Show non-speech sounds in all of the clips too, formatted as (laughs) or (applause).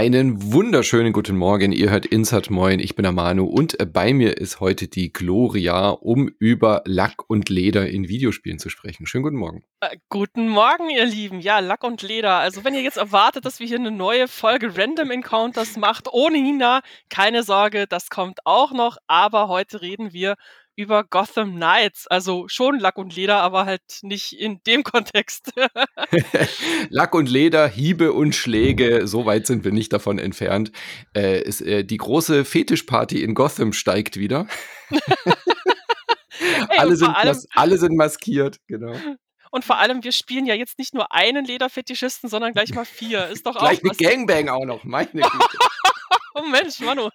Einen wunderschönen guten Morgen. Ihr hört Insert Moin. Ich bin der Manu und bei mir ist heute die Gloria, um über Lack und Leder in Videospielen zu sprechen. Schönen guten Morgen. Äh, guten Morgen, ihr Lieben. Ja, Lack und Leder. Also, wenn ihr jetzt erwartet, dass wir hier eine neue Folge Random Encounters macht ohne Hina, keine Sorge, das kommt auch noch. Aber heute reden wir über Gotham Knights. Also schon Lack und Leder, aber halt nicht in dem Kontext. (laughs) Lack und Leder, Hiebe und Schläge, so weit sind wir nicht davon entfernt. Äh, ist, äh, die große Fetischparty in Gotham steigt wieder. (laughs) Ey, alle, sind alle sind maskiert, genau. Und vor allem, wir spielen ja jetzt nicht nur einen Lederfetischisten, sondern gleich mal vier. Ist doch gleich (laughs) auch. Gleich eine Gangbang auch noch, meine Güte. oh Mensch, Manu.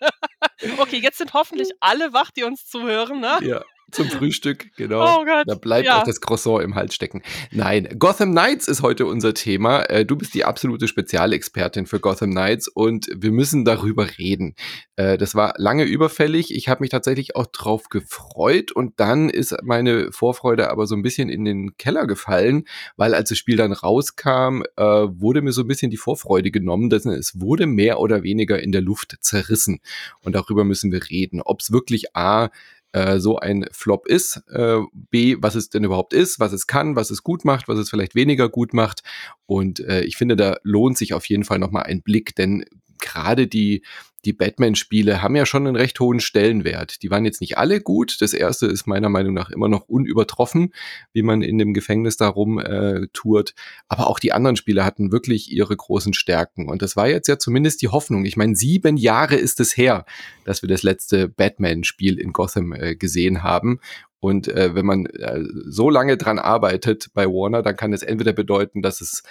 Okay, jetzt sind hoffentlich alle wach, die uns zuhören, ne? Ja. Zum Frühstück, genau. Oh Gott. Da bleibt ja. auch das Croissant im Hals stecken. Nein, Gotham Knights ist heute unser Thema. Äh, du bist die absolute Spezialexpertin für Gotham Knights und wir müssen darüber reden. Äh, das war lange überfällig. Ich habe mich tatsächlich auch drauf gefreut und dann ist meine Vorfreude aber so ein bisschen in den Keller gefallen, weil als das Spiel dann rauskam, äh, wurde mir so ein bisschen die Vorfreude genommen. Dass es wurde mehr oder weniger in der Luft zerrissen. Und darüber müssen wir reden. Ob es wirklich A, äh, so ein Flop ist, äh, B, was es denn überhaupt ist, was es kann, was es gut macht, was es vielleicht weniger gut macht. Und äh, ich finde, da lohnt sich auf jeden Fall nochmal ein Blick, denn gerade die die Batman-Spiele haben ja schon einen recht hohen Stellenwert. Die waren jetzt nicht alle gut. Das erste ist meiner Meinung nach immer noch unübertroffen, wie man in dem Gefängnis darum äh, tourt. Aber auch die anderen Spiele hatten wirklich ihre großen Stärken. Und das war jetzt ja zumindest die Hoffnung. Ich meine, sieben Jahre ist es her, dass wir das letzte Batman-Spiel in Gotham äh, gesehen haben. Und äh, wenn man äh, so lange dran arbeitet bei Warner, dann kann es entweder bedeuten, dass es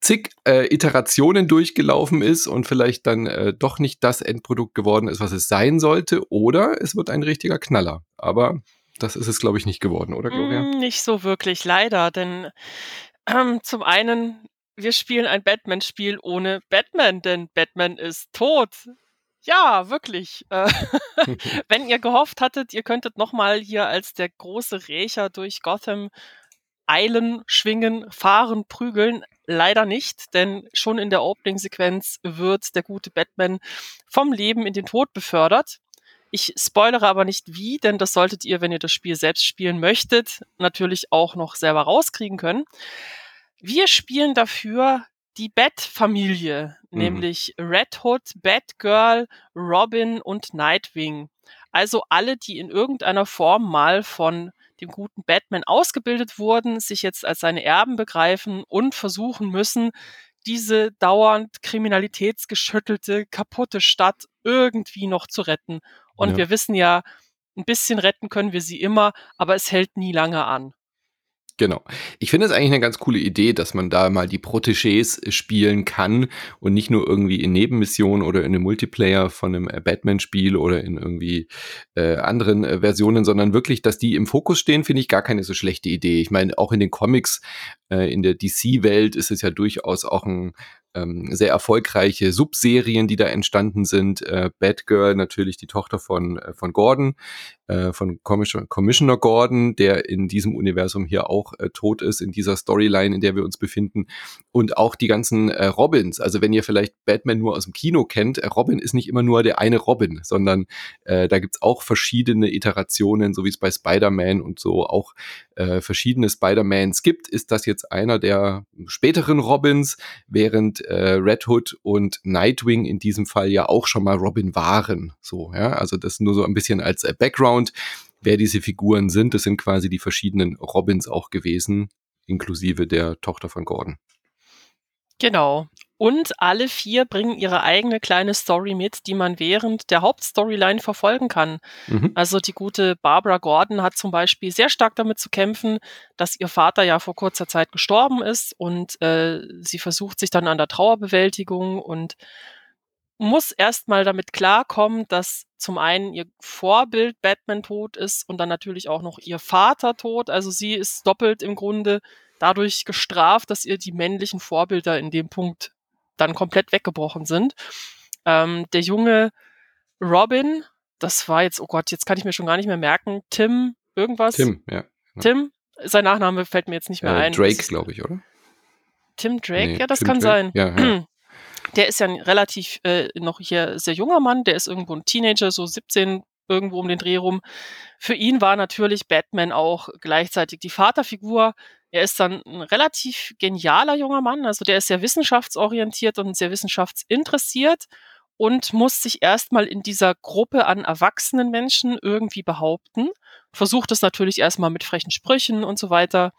zig äh, Iterationen durchgelaufen ist und vielleicht dann äh, doch nicht das Endprodukt geworden ist, was es sein sollte, oder es wird ein richtiger Knaller. Aber das ist es, glaube ich, nicht geworden, oder Gloria? Mm, nicht so wirklich, leider. Denn ähm, zum einen, wir spielen ein Batman-Spiel ohne Batman, denn Batman ist tot. Ja, wirklich. Äh, (laughs) wenn ihr gehofft hattet, ihr könntet nochmal hier als der große Rächer durch Gotham eilen, schwingen, fahren, prügeln, Leider nicht, denn schon in der Opening-Sequenz wird der gute Batman vom Leben in den Tod befördert. Ich spoilere aber nicht wie, denn das solltet ihr, wenn ihr das Spiel selbst spielen möchtet, natürlich auch noch selber rauskriegen können. Wir spielen dafür die Bat-Familie, mhm. nämlich Red Hood, Batgirl, Robin und Nightwing. Also alle, die in irgendeiner Form mal von dem guten Batman ausgebildet wurden, sich jetzt als seine Erben begreifen und versuchen müssen, diese dauernd kriminalitätsgeschüttelte, kaputte Stadt irgendwie noch zu retten. Und ja. wir wissen ja, ein bisschen retten können wir sie immer, aber es hält nie lange an. Genau. Ich finde es eigentlich eine ganz coole Idee, dass man da mal die Protégés spielen kann und nicht nur irgendwie in Nebenmissionen oder in einem Multiplayer von einem äh, Batman-Spiel oder in irgendwie äh, anderen äh, Versionen, sondern wirklich, dass die im Fokus stehen, finde ich gar keine so schlechte Idee. Ich meine, auch in den Comics, äh, in der DC-Welt ist es ja durchaus auch ein ähm, sehr erfolgreiche Subserien, die da entstanden sind. Äh, Batgirl, natürlich die Tochter von, äh, von Gordon, äh, von Commissioner, Commissioner Gordon, der in diesem Universum hier auch äh, tot ist, in dieser Storyline, in der wir uns befinden. Und auch die ganzen äh, Robins. Also wenn ihr vielleicht Batman nur aus dem Kino kennt, äh, Robin ist nicht immer nur der eine Robin, sondern äh, da gibt's auch verschiedene Iterationen, so wie es bei Spider-Man und so auch äh, verschiedene Spider-Mans gibt, ist das jetzt einer der späteren Robins, während äh, Red Hood und Nightwing in diesem Fall ja auch schon mal Robin waren. So, ja, also das nur so ein bisschen als äh, Background, wer diese Figuren sind. Das sind quasi die verschiedenen Robins auch gewesen, inklusive der Tochter von Gordon. Genau. Und alle vier bringen ihre eigene kleine Story mit, die man während der Hauptstoryline verfolgen kann. Mhm. Also die gute Barbara Gordon hat zum Beispiel sehr stark damit zu kämpfen, dass ihr Vater ja vor kurzer Zeit gestorben ist und äh, sie versucht sich dann an der Trauerbewältigung und muss erstmal damit klarkommen, dass zum einen ihr Vorbild Batman tot ist und dann natürlich auch noch ihr Vater tot. Also sie ist doppelt im Grunde dadurch gestraft, dass ihr die männlichen Vorbilder in dem Punkt dann komplett weggebrochen sind. Ähm, der junge Robin, das war jetzt, oh Gott, jetzt kann ich mir schon gar nicht mehr merken, Tim, irgendwas. Tim, ja. Genau. Tim, sein Nachname fällt mir jetzt nicht mehr äh, ein. Drake, glaube ich, oder? Tim Drake, nee, ja, das Tim kann Drake? sein. Ja, ja. (clears throat) Der ist ja ein relativ äh, noch hier sehr junger Mann, der ist irgendwo ein Teenager, so 17 irgendwo um den Dreh rum. Für ihn war natürlich Batman auch gleichzeitig die Vaterfigur. Er ist dann ein relativ genialer junger Mann, also der ist sehr wissenschaftsorientiert und sehr wissenschaftsinteressiert und muss sich erstmal in dieser Gruppe an erwachsenen Menschen irgendwie behaupten. Versucht es natürlich erstmal mit frechen Sprüchen und so weiter.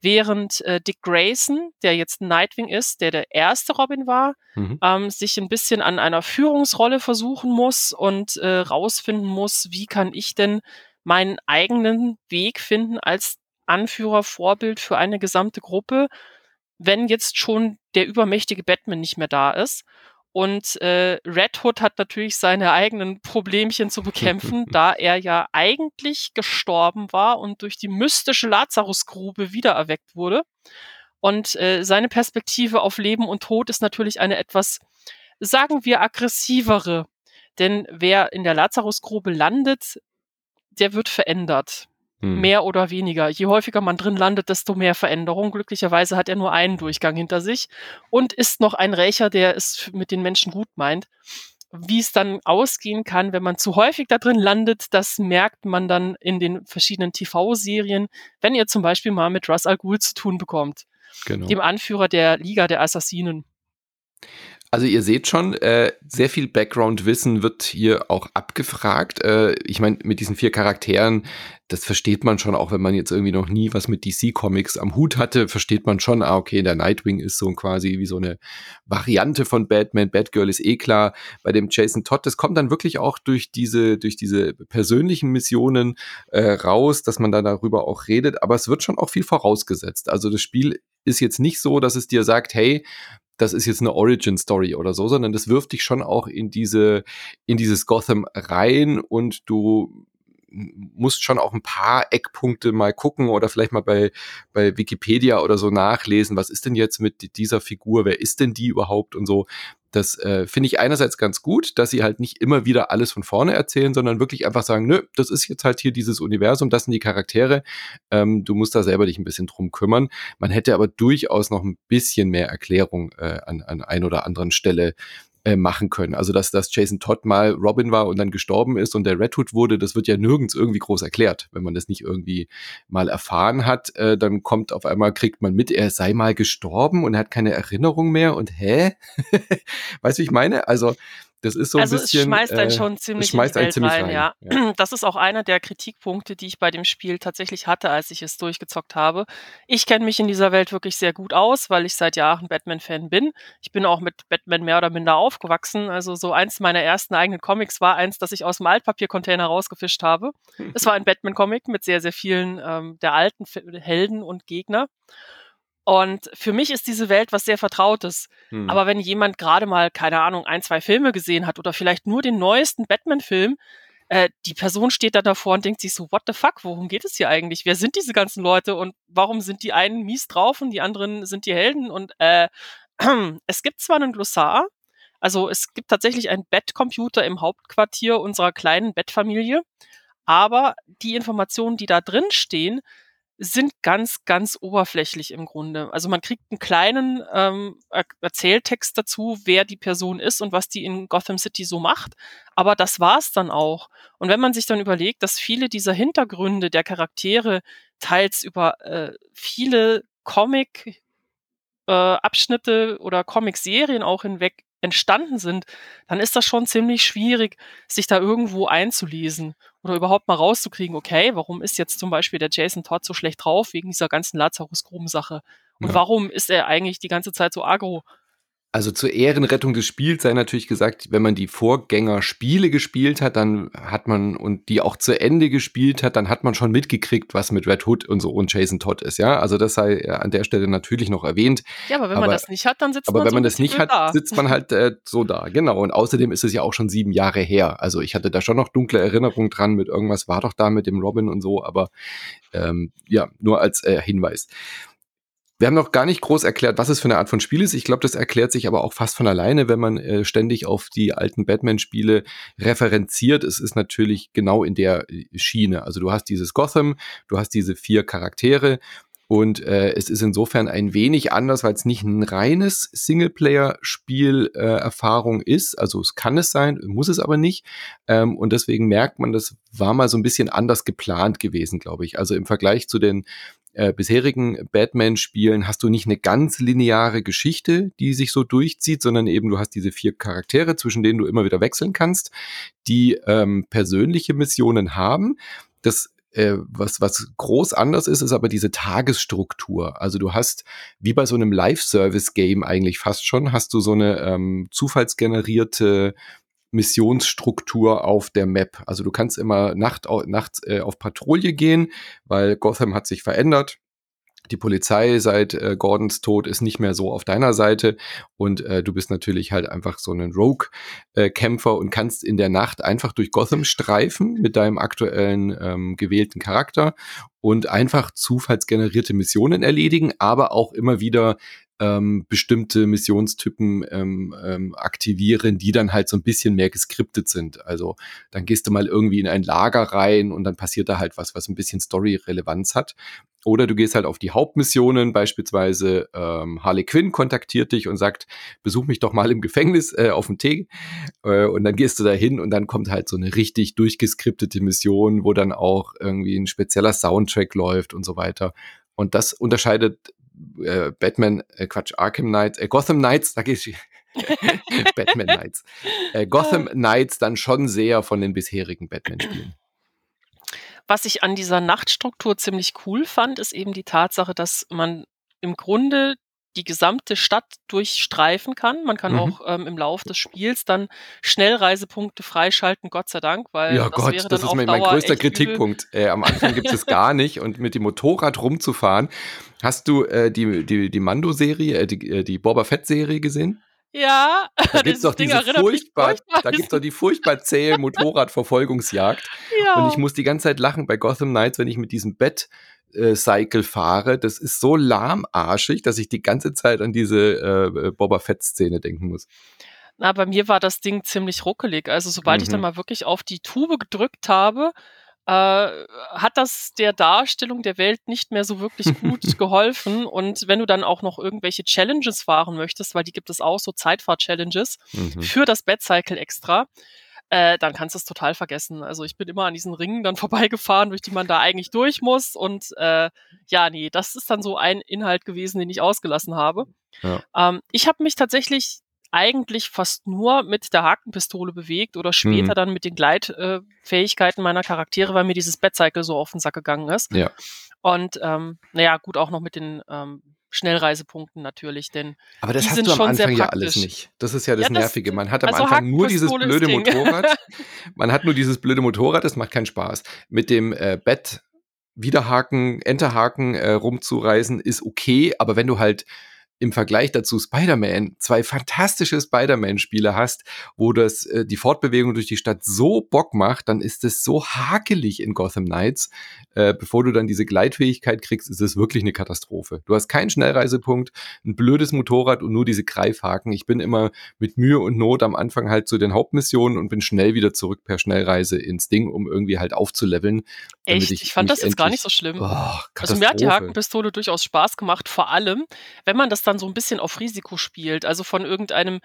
Während äh, Dick Grayson, der jetzt Nightwing ist, der der erste Robin war, mhm. ähm, sich ein bisschen an einer Führungsrolle versuchen muss und äh, rausfinden muss, wie kann ich denn meinen eigenen Weg finden als Anführer, Vorbild für eine gesamte Gruppe, wenn jetzt schon der übermächtige Batman nicht mehr da ist. Und äh, Red Hood hat natürlich seine eigenen Problemchen zu bekämpfen, (laughs) da er ja eigentlich gestorben war und durch die mystische Lazarusgrube wiedererweckt wurde. Und äh, seine Perspektive auf Leben und Tod ist natürlich eine etwas, sagen wir, aggressivere. Denn wer in der Lazarusgrube landet, der wird verändert. Hm. Mehr oder weniger. Je häufiger man drin landet, desto mehr Veränderung. Glücklicherweise hat er nur einen Durchgang hinter sich und ist noch ein Rächer, der es mit den Menschen gut meint. Wie es dann ausgehen kann, wenn man zu häufig da drin landet, das merkt man dann in den verschiedenen TV-Serien, wenn ihr zum Beispiel mal mit Russ Al Ghul zu tun bekommt. Genau. Dem Anführer der Liga der Assassinen. Also ihr seht schon, äh, sehr viel Background-Wissen wird hier auch abgefragt. Äh, ich meine, mit diesen vier Charakteren, das versteht man schon, auch wenn man jetzt irgendwie noch nie was mit DC-Comics am Hut hatte, versteht man schon, ah, okay, der Nightwing ist so quasi wie so eine Variante von Batman, Batgirl ist eh klar. Bei dem Jason Todd, das kommt dann wirklich auch durch diese, durch diese persönlichen Missionen äh, raus, dass man da darüber auch redet, aber es wird schon auch viel vorausgesetzt. Also das Spiel ist jetzt nicht so, dass es dir sagt, hey, das ist jetzt eine Origin Story oder so, sondern das wirft dich schon auch in diese, in dieses Gotham rein und du musst schon auch ein paar Eckpunkte mal gucken oder vielleicht mal bei, bei Wikipedia oder so nachlesen, was ist denn jetzt mit dieser Figur, wer ist denn die überhaupt und so. Das äh, finde ich einerseits ganz gut, dass sie halt nicht immer wieder alles von vorne erzählen, sondern wirklich einfach sagen, nö, das ist jetzt halt hier dieses Universum, das sind die Charaktere, ähm, du musst da selber dich ein bisschen drum kümmern. Man hätte aber durchaus noch ein bisschen mehr Erklärung äh, an, an ein oder anderen Stelle äh, machen können. Also dass, dass Jason Todd mal Robin war und dann gestorben ist und der Red Hood wurde, das wird ja nirgends irgendwie groß erklärt. Wenn man das nicht irgendwie mal erfahren hat, äh, dann kommt auf einmal, kriegt man mit, er sei mal gestorben und er hat keine Erinnerung mehr und hä? (laughs) weißt du, wie ich meine? Also das ist so ein also bisschen. Es schmeißt einen äh, schon ziemlich, schmeißt einen ziemlich rein, rein. Ja. ja. (clears throat) Das ist auch einer der Kritikpunkte, die ich bei dem Spiel tatsächlich hatte, als ich es durchgezockt habe. Ich kenne mich in dieser Welt wirklich sehr gut aus, weil ich seit Jahren Batman-Fan bin. Ich bin auch mit Batman mehr oder minder aufgewachsen. Also so eins meiner ersten eigenen Comics war eins, das ich aus dem Altpapiercontainer rausgefischt habe. es war ein (laughs) Batman-Comic mit sehr, sehr vielen ähm, der alten Helden und Gegner. Und für mich ist diese Welt was sehr Vertrautes. Hm. Aber wenn jemand gerade mal, keine Ahnung, ein, zwei Filme gesehen hat oder vielleicht nur den neuesten Batman-Film, äh, die Person steht da davor und denkt sich so, what the fuck, worum geht es hier eigentlich? Wer sind diese ganzen Leute und warum sind die einen mies drauf und die anderen sind die Helden? Und äh, (clears throat) es gibt zwar einen Glossar, also es gibt tatsächlich einen Bettcomputer im Hauptquartier unserer kleinen Bettfamilie, aber die Informationen, die da drin stehen, sind ganz, ganz oberflächlich im Grunde. Also man kriegt einen kleinen ähm, Erzähltext dazu, wer die Person ist und was die in Gotham City so macht. Aber das war's dann auch. Und wenn man sich dann überlegt, dass viele dieser Hintergründe der Charaktere teils über äh, viele Comic äh, Abschnitte oder Comic-Serien auch hinweg entstanden sind, dann ist das schon ziemlich schwierig, sich da irgendwo einzulesen oder überhaupt mal rauszukriegen, okay, warum ist jetzt zum Beispiel der Jason Todd so schlecht drauf wegen dieser ganzen Lazarus-Gruben-Sache? Und ja. warum ist er eigentlich die ganze Zeit so agro? Also zur Ehrenrettung des Spiels sei natürlich gesagt, wenn man die Vorgängerspiele gespielt hat, dann hat man und die auch zu Ende gespielt hat, dann hat man schon mitgekriegt, was mit Red Hood und so und Jason Todd ist, ja. Also das sei an der Stelle natürlich noch erwähnt. Ja, aber wenn aber, man das nicht hat, dann sitzt aber man wenn so man das nicht hat, da. sitzt man halt äh, so da, genau. Und außerdem ist es ja auch schon sieben Jahre her. Also ich hatte da schon noch dunkle Erinnerungen dran mit irgendwas war doch da mit dem Robin und so, aber ähm, ja, nur als äh, Hinweis. Wir haben noch gar nicht groß erklärt, was es für eine Art von Spiel ist. Ich glaube, das erklärt sich aber auch fast von alleine, wenn man äh, ständig auf die alten Batman-Spiele referenziert. Es ist natürlich genau in der äh, Schiene. Also du hast dieses Gotham, du hast diese vier Charaktere Und äh, es ist insofern ein wenig anders, weil es nicht ein reines Singleplayer-Spiel-Erfahrung äh, ist. Also es kann es sein, muss es aber nicht. Ähm, und deswegen merkt man, das war mal so ein bisschen anders geplant gewesen, glaube ich. Also im Vergleich zu den äh, bisherigen Batman-Spielen hast du nicht eine ganz lineare Geschichte, die sich so durchzieht, sondern eben du hast diese vier Charaktere, zwischen denen du immer wieder wechseln kannst, die ähm, persönliche Missionen haben. Das äh, was, was groß anders ist, ist aber diese Tagesstruktur. Also du hast, wie bei so einem Live-Service-Game eigentlich fast schon, hast du so eine ähm, zufallsgenerierte Missionsstruktur auf der Map. Also du kannst immer Nacht, nachts äh, auf Patrouille gehen, weil Gotham hat sich verändert die Polizei seit äh, Gordons Tod ist nicht mehr so auf deiner Seite und äh, du bist natürlich halt einfach so ein Rogue-Kämpfer äh, und kannst in der Nacht einfach durch Gotham streifen mit deinem aktuellen ähm, gewählten Charakter und einfach zufallsgenerierte Missionen erledigen, aber auch immer wieder ähm, bestimmte Missionstypen ähm, ähm, aktivieren, die dann halt so ein bisschen mehr geskriptet sind. Also dann gehst du mal irgendwie in ein Lager rein und dann passiert da halt was, was ein bisschen Story-Relevanz hat. Oder du gehst halt auf die Hauptmissionen, beispielsweise ähm, Harley Quinn kontaktiert dich und sagt, besuch mich doch mal im Gefängnis äh, auf dem Tee. Äh, und dann gehst du da hin und dann kommt halt so eine richtig durchgeskriptete Mission, wo dann auch irgendwie ein spezieller Soundtrack läuft und so weiter. Und das unterscheidet äh, Batman, äh, Quatsch, Arkham Knights, äh, Gotham Knights, da geht's (laughs) Batman Knights. Äh, Gotham Knights dann schon sehr von den bisherigen Batman-Spielen. Was ich an dieser Nachtstruktur ziemlich cool fand, ist eben die Tatsache, dass man im Grunde die gesamte Stadt durchstreifen kann. Man kann mhm. auch ähm, im Laufe des Spiels dann Schnellreisepunkte freischalten, Gott sei Dank, weil ja, das Gott, wäre dann das ist mein, mein größter Kritikpunkt. Äh, am Anfang gibt es gar nicht und mit dem Motorrad rumzufahren. Hast du äh, die, die, die Mando-Serie, äh, die, äh, die Boba Fett-Serie gesehen? Ja, (laughs) da gibt's doch diese furchtbar, da gibt's doch die furchtbar zähe Motorradverfolgungsjagd. Ja. Und ich muss die ganze Zeit lachen bei Gotham Knights, wenn ich mit diesem Bett äh, Cycle fahre. Das ist so lahmarschig, dass ich die ganze Zeit an diese äh, Boba Fett-Szene denken muss. Na, bei mir war das Ding ziemlich ruckelig. Also sobald mhm. ich dann mhm. mal wirklich auf die Tube gedrückt habe, äh, hat das der Darstellung der Welt nicht mehr so wirklich gut (laughs) geholfen. Und wenn du dann auch noch irgendwelche Challenges fahren möchtest, weil die gibt es auch, so Zeitfahr-Challenges mhm. für das Bad Cycle extra, äh, dann kannst du es total vergessen. Also ich bin immer an diesen Ringen dann (laughs) vorbeigefahren, durch die man da eigentlich durch muss. Und äh, ja, nee, das ist dann so ein Inhalt gewesen, den ich ausgelassen habe. Ja. Ähm, ich habe mich tatsächlich eigentlich fast nur mit der Hakenpistole bewegt oder später mhm. dann mit den Gleitfähigkeiten äh, meiner Charaktere, weil mir dieses Batcycle so auf den Sack gegangen ist. Ja. Und ähm, naja, gut, auch noch mit den ähm, Schnellreisepunkten natürlich, denn Aber das die hast du am Anfang ja alles nicht. Das ist ja das, ja, das Nervige. Man hat am also Anfang nur dieses blöde Motorrad. (laughs) Man hat nur dieses blöde Motorrad, das macht keinen Spaß. Mit dem äh, Bett Wiederhaken, Enterhaken äh, rumzureisen ist okay, aber wenn du halt im Vergleich dazu Spider-Man zwei fantastische Spider-Man-Spiele hast, wo das äh, die Fortbewegung durch die Stadt so Bock macht, dann ist es so hakelig in Gotham Knights. Äh, bevor du dann diese Gleitfähigkeit kriegst, ist es wirklich eine Katastrophe. Du hast keinen Schnellreisepunkt, ein blödes Motorrad und nur diese Greifhaken. Ich bin immer mit Mühe und Not am Anfang halt zu den Hauptmissionen und bin schnell wieder zurück per Schnellreise ins Ding, um irgendwie halt aufzuleveln. Echt? Ich, ich, fand das jetzt gar nicht so schlimm. Oh, also mir hat die Hakenpistole durchaus Spaß gemacht, vor allem, wenn man das dann so ein bisschen auf Risiko spielt. Also von irgendeinem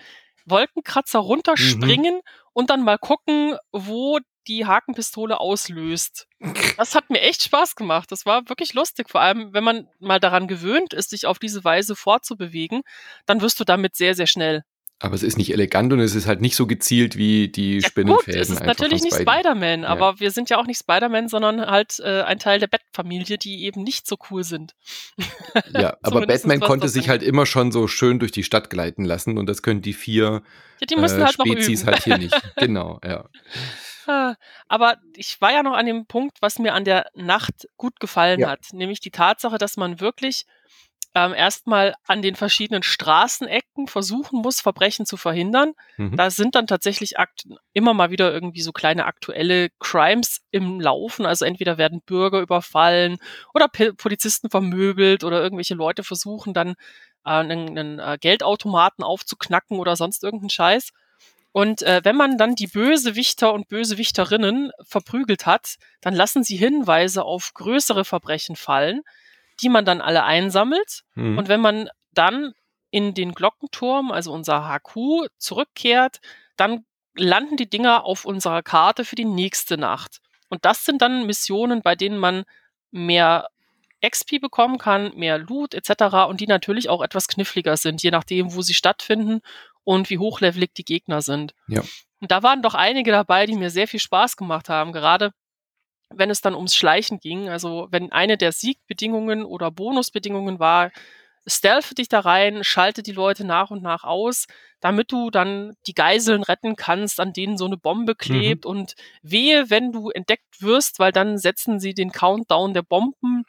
Wolkenkratzer runterspringen mhm. und dann mal gucken, wo die Hakenpistole auslöst. (laughs) Das hat mir echt Spaß gemacht. Das war wirklich lustig. Vor allem, wenn man mal daran gewöhnt ist, sich auf diese Weise fortzubewegen, dann wirst du damit sehr, sehr schnell. Aber es ist nicht elegant und es ist halt nicht so gezielt wie die ja, Spinnenfäden. Gut, es ist natürlich nicht Spider-Man, ja. aber wir sind ja auch nicht Spider-Man, sondern halt äh, ein Teil der Bat-Familie, die eben nicht so cool sind. Ja, (laughs) aber Batman konnte sich halt immer schon so schön durch die Stadt gleiten lassen und das können die vier ja, die müssen äh, halt Spezies halt hier nicht. (laughs) Genau, ja. Ah, aber ich war ja noch an dem Punkt, was mir an der Nacht gut gefallen ja. hat, nämlich die Tatsache, dass man wirklich ähm, erstmal an den verschiedenen Straßenecken versuchen muss, Verbrechen zu verhindern. Mhm. Da sind dann tatsächlich immer mal wieder irgendwie so kleine aktuelle Crimes im Laufen. Also entweder werden Bürger überfallen oder P Polizisten vermöbelt oder irgendwelche Leute versuchen dann äh, einen, einen äh, Geldautomaten aufzuknacken oder sonst irgendeinen Scheiß. Und äh, wenn man dann die Bösewichter und Bösewichterinnen verprügelt hat, dann lassen sie Hinweise auf größere Verbrechen fallen, die man dann alle einsammelt. Mhm. Und wenn man dann in den Glockenturm, also unser HQ, zurückkehrt, dann landen die Dinger auf unserer Karte für die nächste Nacht. Und das sind dann Missionen, bei denen man mehr XP bekommen kann, mehr Loot etc. und die natürlich auch etwas kniffliger sind, je nachdem, wo sie stattfinden und wie hochlevelig die Gegner sind. Ja. Und da waren doch einige dabei, die mir sehr viel Spaß gemacht haben, gerade wenn es dann ums Schleichen ging. Also wenn eine der Siegbedingungen oder Bonusbedingungen war, stealth dich da rein, schalte die Leute nach und nach aus, damit du dann die Geiseln retten kannst, an denen so eine Bombe klebt. Mhm. Und wehe, wenn du entdeckt wirst, weil dann setzen sie den Countdown der Bomben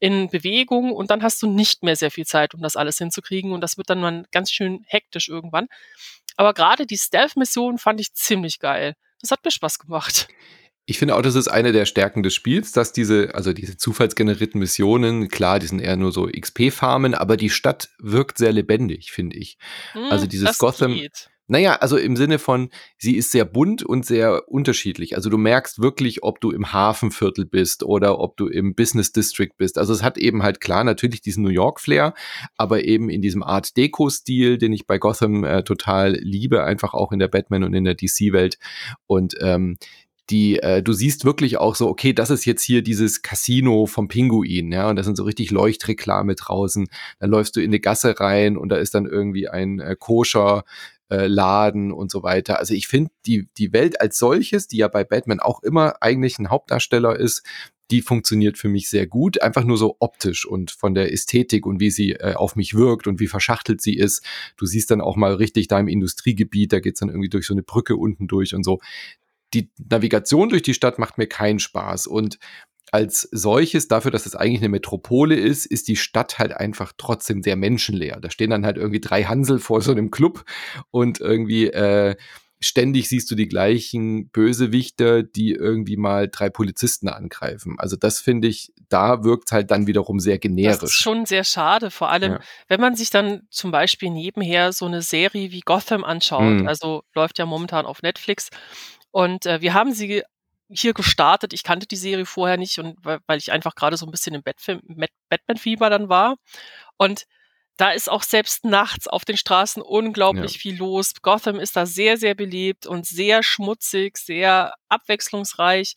in Bewegung und dann hast du nicht mehr sehr viel Zeit, um das alles hinzukriegen. Und das wird dann mal ganz schön hektisch irgendwann. Aber gerade die Stealth-Mission fand ich ziemlich geil. Das hat mir Spaß gemacht. Ich finde auch, das ist eine der Stärken des Spiels, dass diese, also diese zufallsgenerierten Missionen, klar, die sind eher nur so XP-Farmen, aber die Stadt wirkt sehr lebendig, finde ich. Hm, also dieses Gotham. Geht. Naja, also im Sinne von, sie ist sehr bunt und sehr unterschiedlich. Also du merkst wirklich, ob du im Hafenviertel bist oder ob du im Business District bist. Also es hat eben halt klar natürlich diesen New York-Flair, aber eben in diesem Art Deco-Stil, den ich bei Gotham äh, total liebe, einfach auch in der Batman und in der DC-Welt. Und ähm, die äh, du siehst wirklich auch so, okay, das ist jetzt hier dieses Casino vom Pinguin, ja, und da sind so richtig Leuchtreklame draußen. Dann läufst du in eine Gasse rein und da ist dann irgendwie ein äh, koscher äh, Laden und so weiter. Also ich finde die die Welt als solches, die ja bei Batman auch immer eigentlich ein Hauptdarsteller ist, die funktioniert für mich sehr gut, einfach nur so optisch und von der Ästhetik und wie sie äh, auf mich wirkt und wie verschachtelt sie ist. Du siehst dann auch mal richtig da im Industriegebiet, da geht's dann irgendwie durch so eine Brücke unten durch und so die Navigation durch die Stadt macht mir keinen Spaß. Und als solches, dafür, dass es eigentlich eine Metropole ist, ist die Stadt halt einfach trotzdem sehr menschenleer. Da stehen dann halt irgendwie drei Hansel vor so einem Club und irgendwie äh, ständig siehst du die gleichen Bösewichter, die irgendwie mal drei Polizisten angreifen. Also das finde ich, da wirkt halt dann wiederum sehr generisch. Das ist schon sehr schade, vor allem, ja. wenn man sich dann zum Beispiel nebenher so eine Serie wie Gotham anschaut, mhm. also läuft ja momentan auf Netflix und äh, wir haben sie hier gestartet. Ich kannte die Serie vorher nicht und weil ich einfach gerade so ein bisschen im Batman-Fieber dann war. Und da ist auch selbst nachts auf den Straßen unglaublich ja. viel los. Gotham ist da sehr, sehr beliebt und sehr schmutzig, sehr abwechslungsreich.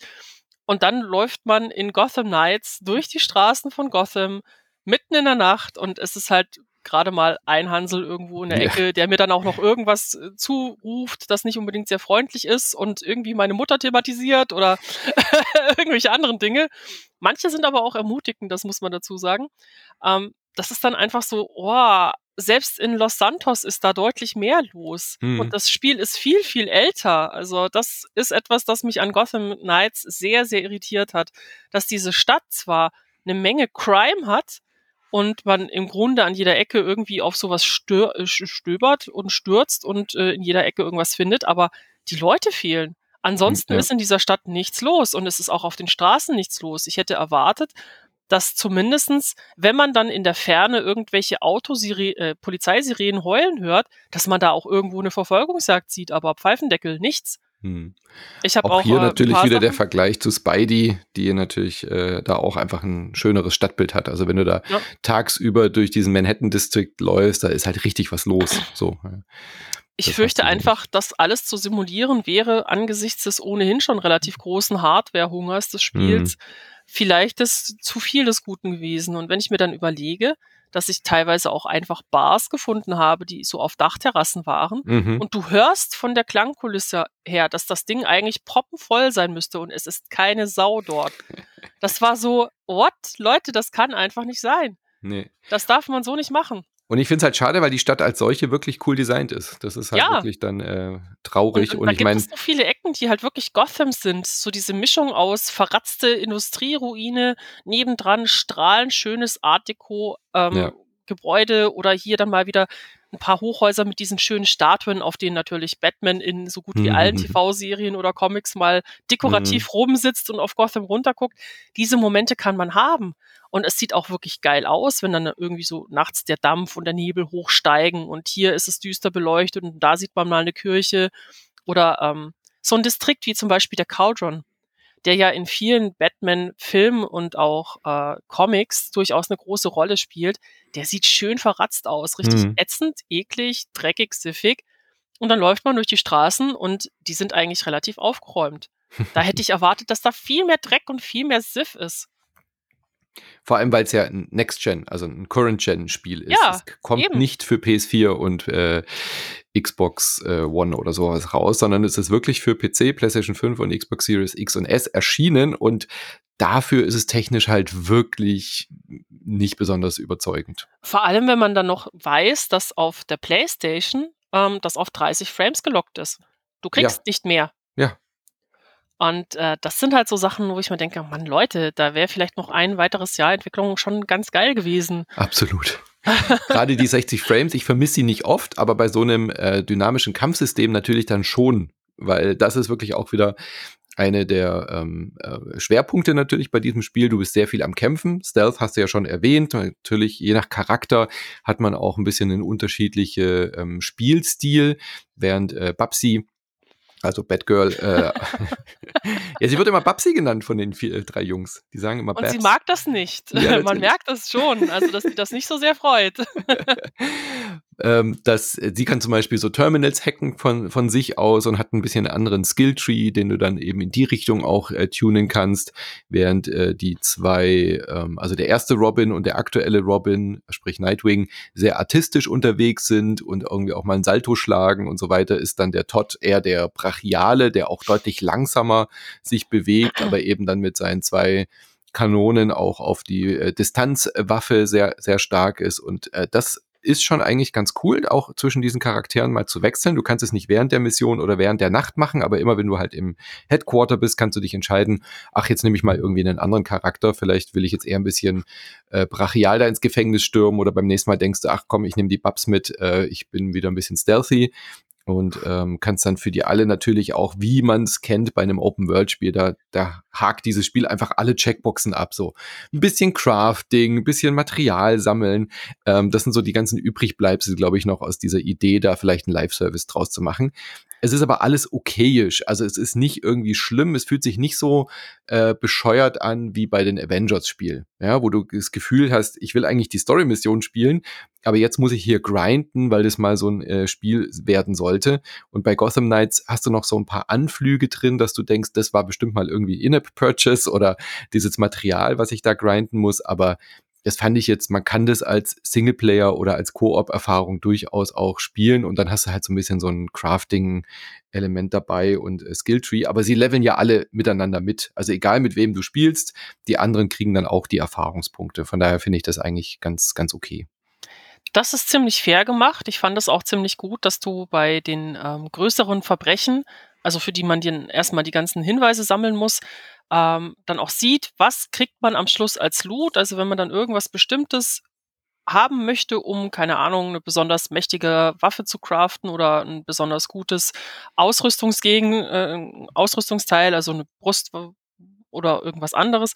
Und dann läuft man in Gotham Nights durch die Straßen von Gotham mitten in der Nacht und es ist halt gerade mal ein Hansel irgendwo in der Ecke, ja. der mir dann auch noch irgendwas äh, zuruft, das nicht unbedingt sehr freundlich ist und irgendwie meine Mutter thematisiert oder (laughs) irgendwelche anderen Dinge. Manche sind aber auch ermutigend, das muss man dazu sagen. Ähm, das ist dann einfach so, oh, selbst in Los Santos ist da deutlich mehr los. Mhm. Und das Spiel ist viel, viel älter. Also das ist etwas, das mich an Gotham Knights sehr, sehr irritiert hat, dass diese Stadt zwar eine Menge Crime hat, und man im Grunde an jeder Ecke irgendwie auf sowas äh, stöbert und stürzt und äh, in jeder Ecke irgendwas findet, aber die Leute fehlen. Ansonsten ja. ist in dieser Stadt nichts los und es ist auch auf den Straßen nichts los. Ich hätte erwartet, dass zumindestens, wenn man dann in der Ferne irgendwelche Autosire äh, Polizeisirenen heulen hört, dass man da auch irgendwo eine Verfolgungsjagd sieht, aber Pfeifendeckel nichts. Hm. Ich habe auch, auch, hier äh, natürlich wieder Sachen. der Vergleich zu Spidey, die natürlich äh, da auch einfach ein schöneres Stadtbild hat. Also wenn du da ja. tagsüber durch diesen Manhattan District läufst, da ist halt richtig was los. So. Ich fürchte einfach, dass alles zu simulieren wäre angesichts des ohnehin schon relativ großen Hardware-Hungers des Spiels. Hm. Vielleicht ist zu viel des Guten gewesen. Und wenn ich mir dann überlege, dass ich teilweise auch einfach Bars gefunden habe, die so auf Dachterrassen waren. Mhm. Und du hörst von der Klangkulisse her, dass das Ding eigentlich proppenvoll sein müsste und es ist keine Sau dort. Das war so, what? Leute, das kann einfach nicht sein. Nee. Das darf man so nicht machen. Und ich finde es halt schade, weil die Stadt als solche wirklich cool designt ist. Das ist halt ja. wirklich dann äh, traurig. Und, und, und ich meine. Es gibt so viele Ecken, die halt wirklich Gotham sind. So diese Mischung aus verratzte Industrieruine, nebendran strahlend schönes Art Deco ähm, ja. Gebäude oder hier dann mal wieder ein paar Hochhäuser mit diesen schönen Statuen, auf denen natürlich Batman in so gut wie allen mhm. TV-Serien oder Comics mal dekorativ mhm. rumsitzt und auf Gotham runterguckt. Diese Momente kann man haben. Und es sieht auch wirklich geil aus, wenn dann irgendwie so nachts der Dampf und der Nebel hochsteigen und hier ist es düster beleuchtet und da sieht man mal eine Kirche oder ähm, so ein Distrikt wie zum Beispiel der Cauldron der ja in vielen Batman-Filmen und auch äh, Comics durchaus eine große Rolle spielt, der sieht schön verratzt aus, richtig mhm. ätzend, eklig, dreckig, siffig. Und dann läuft man durch die Straßen und die sind eigentlich relativ aufgeräumt. (laughs) Da hätte ich erwartet, dass da viel mehr Dreck und viel mehr Siff ist. Vor allem, weil es ja ein Next-Gen, also ein Current-Gen-Spiel ist. Ja, es kommt eben. nicht für PS4 und äh, Xbox äh, One oder sowas raus, sondern es ist wirklich für PC, PlayStation 5 und Xbox Series X und S erschienen und dafür ist es technisch halt wirklich nicht besonders überzeugend. Vor allem, wenn man dann noch weiß, dass auf der PlayStation ähm, das auf 30 Frames gelockt ist. Du kriegst ja. nicht mehr. Ja. Und äh, das sind halt so Sachen, wo ich mir denke, Mann, Leute, da wäre vielleicht noch ein weiteres Jahr Entwicklung schon ganz geil gewesen. Absolut. (laughs) Gerade die 60 Frames, ich vermisse sie nicht oft, aber bei so einem äh, dynamischen Kampfsystem natürlich dann schon, weil das ist wirklich auch wieder eine der ähm, äh, Schwerpunkte natürlich bei diesem Spiel. Du bist sehr viel am Kämpfen. Stealth hast du ja schon erwähnt. Natürlich, je nach Charakter hat man auch ein bisschen einen unterschiedlichen ähm, Spielstil, während äh, Babsi also Batgirl. Äh, (laughs) ja, sie wird immer Babsi genannt von den vier, äh, drei Jungs. Die sagen immer Und Babs. sie mag das nicht. Ja, (laughs) Man merkt das schon. Also, dass sie das nicht so sehr freut. (laughs) ähm, dass sie kann zum Beispiel so Terminals hacken von, von sich aus und hat ein bisschen einen anderen Skilltree, den du dann eben in die Richtung auch äh, tunen kannst, während äh, die zwei, ähm, also der erste Robin und der aktuelle Robin, sprich Nightwing, sehr artistisch unterwegs sind und irgendwie auch mal ein Salto schlagen und so weiter, ist dann der Todd eher der Brachiale, der auch deutlich langsamer sich bewegt, aber eben dann mit seinen zwei Kanonen auch auf die äh, Distanzwaffe sehr, sehr stark ist. Und äh, das ist schon eigentlich ganz cool, auch zwischen diesen Charakteren mal zu wechseln. Du kannst es nicht während der Mission oder während der Nacht machen, aber immer wenn du halt im Headquarter bist, kannst du dich entscheiden, ach, jetzt nehme ich mal irgendwie einen anderen Charakter, vielleicht will ich jetzt eher ein bisschen äh, brachial da ins Gefängnis stürmen oder beim nächsten Mal denkst du, ach komm, ich nehme die Babs mit, äh, ich bin wieder ein bisschen stealthy und ähm, kannst dann für die alle natürlich auch, wie man es kennt bei einem Open-World-Spiel, da, da hakt dieses Spiel einfach alle Checkboxen ab. So ein bisschen Crafting, ein bisschen Material sammeln. Ähm, das sind so die ganzen Übrigbleibsel, glaube ich, noch aus dieser Idee, da vielleicht einen Live-Service draus zu machen. Es ist aber alles okayisch. Also es ist nicht irgendwie schlimm. Es fühlt sich nicht so äh, bescheuert an wie bei den Avengers-Spielen, ja, wo du das Gefühl hast, ich will eigentlich die Story-Mission spielen, aber jetzt muss ich hier grinden, weil das mal so ein äh, Spiel werden sollte. Und bei Gotham Knights hast du noch so ein paar Anflüge drin, dass du denkst, das war bestimmt mal irgendwie In-App-Purchase oder dieses Material, was ich da grinden muss. Aber das fand ich jetzt, man kann das als Singleplayer oder als Koop-Erfahrung durchaus auch spielen und dann hast du halt so ein bisschen so ein Crafting-Element dabei und äh, Skilltree, aber sie leveln ja alle miteinander mit. Also egal mit wem du spielst, die anderen kriegen dann auch die Erfahrungspunkte. Von daher finde ich das eigentlich ganz, ganz okay. Das ist ziemlich fair gemacht. Ich fand es auch ziemlich gut, dass du bei den ähm, größeren Verbrechen, also für die man dir erstmal die ganzen Hinweise sammeln muss, ähm, dann auch sieht, was kriegt man am Schluss als Loot. Also wenn man dann irgendwas Bestimmtes haben möchte, um, keine Ahnung, eine besonders mächtige Waffe zu craften oder ein besonders gutes Ausrüstungsgegen, äh, Ausrüstungsteil, also eine Brust oder irgendwas anderes,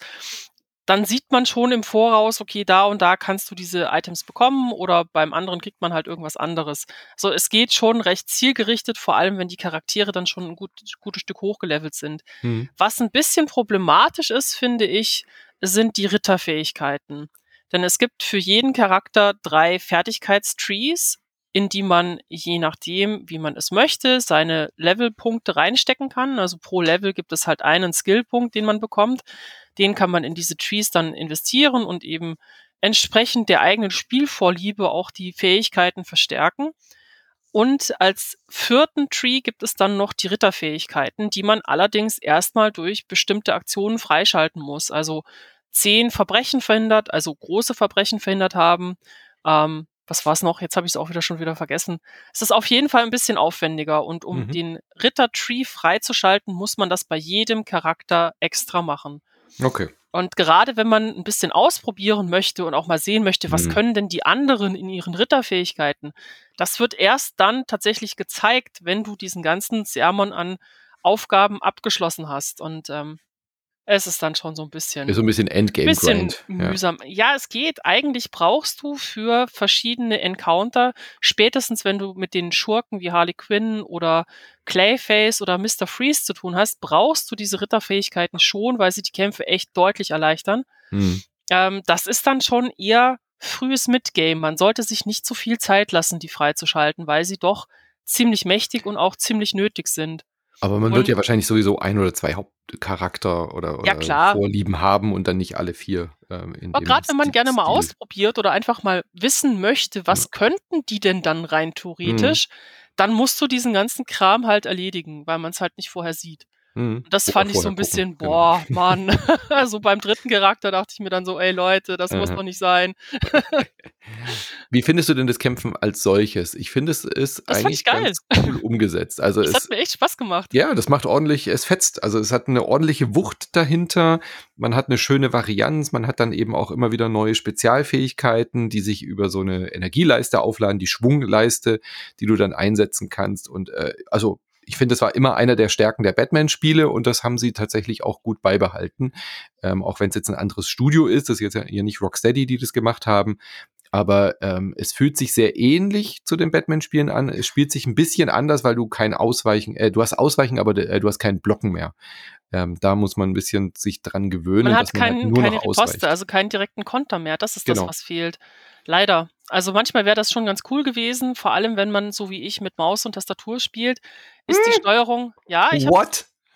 dann sieht man schon im Voraus, okay, da und da kannst du diese Items bekommen oder beim anderen kriegt man halt irgendwas anderes. So, es geht schon recht zielgerichtet, vor allem wenn die Charaktere dann schon ein gut, gutes Stück hochgelevelt sind. Mhm. Was ein bisschen problematisch ist, finde ich, sind die Ritterfähigkeiten. Denn es gibt für jeden Charakter drei Fertigkeitstrees, in die man je nachdem, wie man es möchte, seine Levelpunkte reinstecken kann. Also pro Level gibt es halt einen Skillpunkt, den man bekommt. Den kann man in diese Trees dann investieren und eben entsprechend der eigenen Spielvorliebe auch die Fähigkeiten verstärken. Und als vierten Tree gibt es dann noch die Ritterfähigkeiten, die man allerdings erstmal durch bestimmte Aktionen freischalten muss. Also zehn Verbrechen verhindert, also große Verbrechen verhindert haben. Ähm, was war es noch? Jetzt habe ich es auch wieder schon wieder vergessen. Es ist auf jeden Fall ein bisschen aufwendiger und um mhm. den Ritter-Tree freizuschalten, muss man das bei jedem Charakter extra machen. Okay. Und gerade wenn man ein bisschen ausprobieren möchte und auch mal sehen möchte, was mhm. können denn die anderen in ihren Ritterfähigkeiten, das wird erst dann tatsächlich gezeigt, wenn du diesen ganzen Sermon an Aufgaben abgeschlossen hast. Und ähm, es ist dann schon so ein bisschen. Ist so ein bisschen Endgame bisschen mühsam. Ja. ja. es geht. Eigentlich brauchst du für verschiedene Encounter, spätestens wenn du mit den Schurken wie Harley Quinn oder Clayface oder Mr. Freeze zu tun hast, brauchst du diese Ritterfähigkeiten schon, weil sie die Kämpfe echt deutlich erleichtern. Hm. Ähm, das ist dann schon eher frühes Midgame. Man sollte sich nicht zu viel Zeit lassen, die freizuschalten, weil sie doch ziemlich mächtig und auch ziemlich nötig sind. Aber man und, wird ja wahrscheinlich sowieso ein oder zwei Hauptcharakter oder, oder ja, Vorlieben haben und dann nicht alle vier. Ähm, Aber gerade wenn man gerne mal ausprobiert oder einfach mal wissen möchte, was ja. könnten die denn dann rein theoretisch, mhm. dann musst du diesen ganzen Kram halt erledigen, weil man es halt nicht vorher sieht. Mhm. Das fand ich so ein bisschen, gucken. Boah, genau. (laughs) Mann. (laughs) also beim dritten Charakter dachte ich mir dann so, ey Leute, das Aha. muss doch nicht sein. (laughs) Wie findest du denn das Kämpfen als solches? Ich finde, es ist das eigentlich ganz cool umgesetzt. Also das es hat mir echt Spaß gemacht. Ja, das macht ordentlich, es fetzt. Also es hat eine ordentliche Wucht dahinter. Man hat eine schöne Varianz. Man hat dann eben auch immer wieder neue Spezialfähigkeiten, die sich über so eine Energieleiste aufladen, die Schwungleiste, die du dann einsetzen kannst. Und äh, also ich finde, das war immer einer der Stärken der Batman-Spiele und das haben sie tatsächlich auch gut beibehalten. Ähm, auch wenn es jetzt ein anderes Studio ist, das ist jetzt ja nicht Rocksteady, die das gemacht haben. Aber ähm, es fühlt sich sehr ähnlich zu den Batman-Spielen an. Es spielt sich ein bisschen anders, weil du kein Ausweichen, äh, du hast Ausweichen, aber äh, du hast keinen Blocken mehr. Ähm, da muss man ein bisschen sich dran gewöhnen. Man hat, kein, halt nur keine noch Riposte, also keinen direkten Konter mehr. Das ist genau. das, was fehlt. Leider. Also manchmal wäre das schon ganz cool gewesen, vor allem wenn man so wie ich mit Maus und Tastatur spielt, ist hm. die Steuerung. Ja, ich habe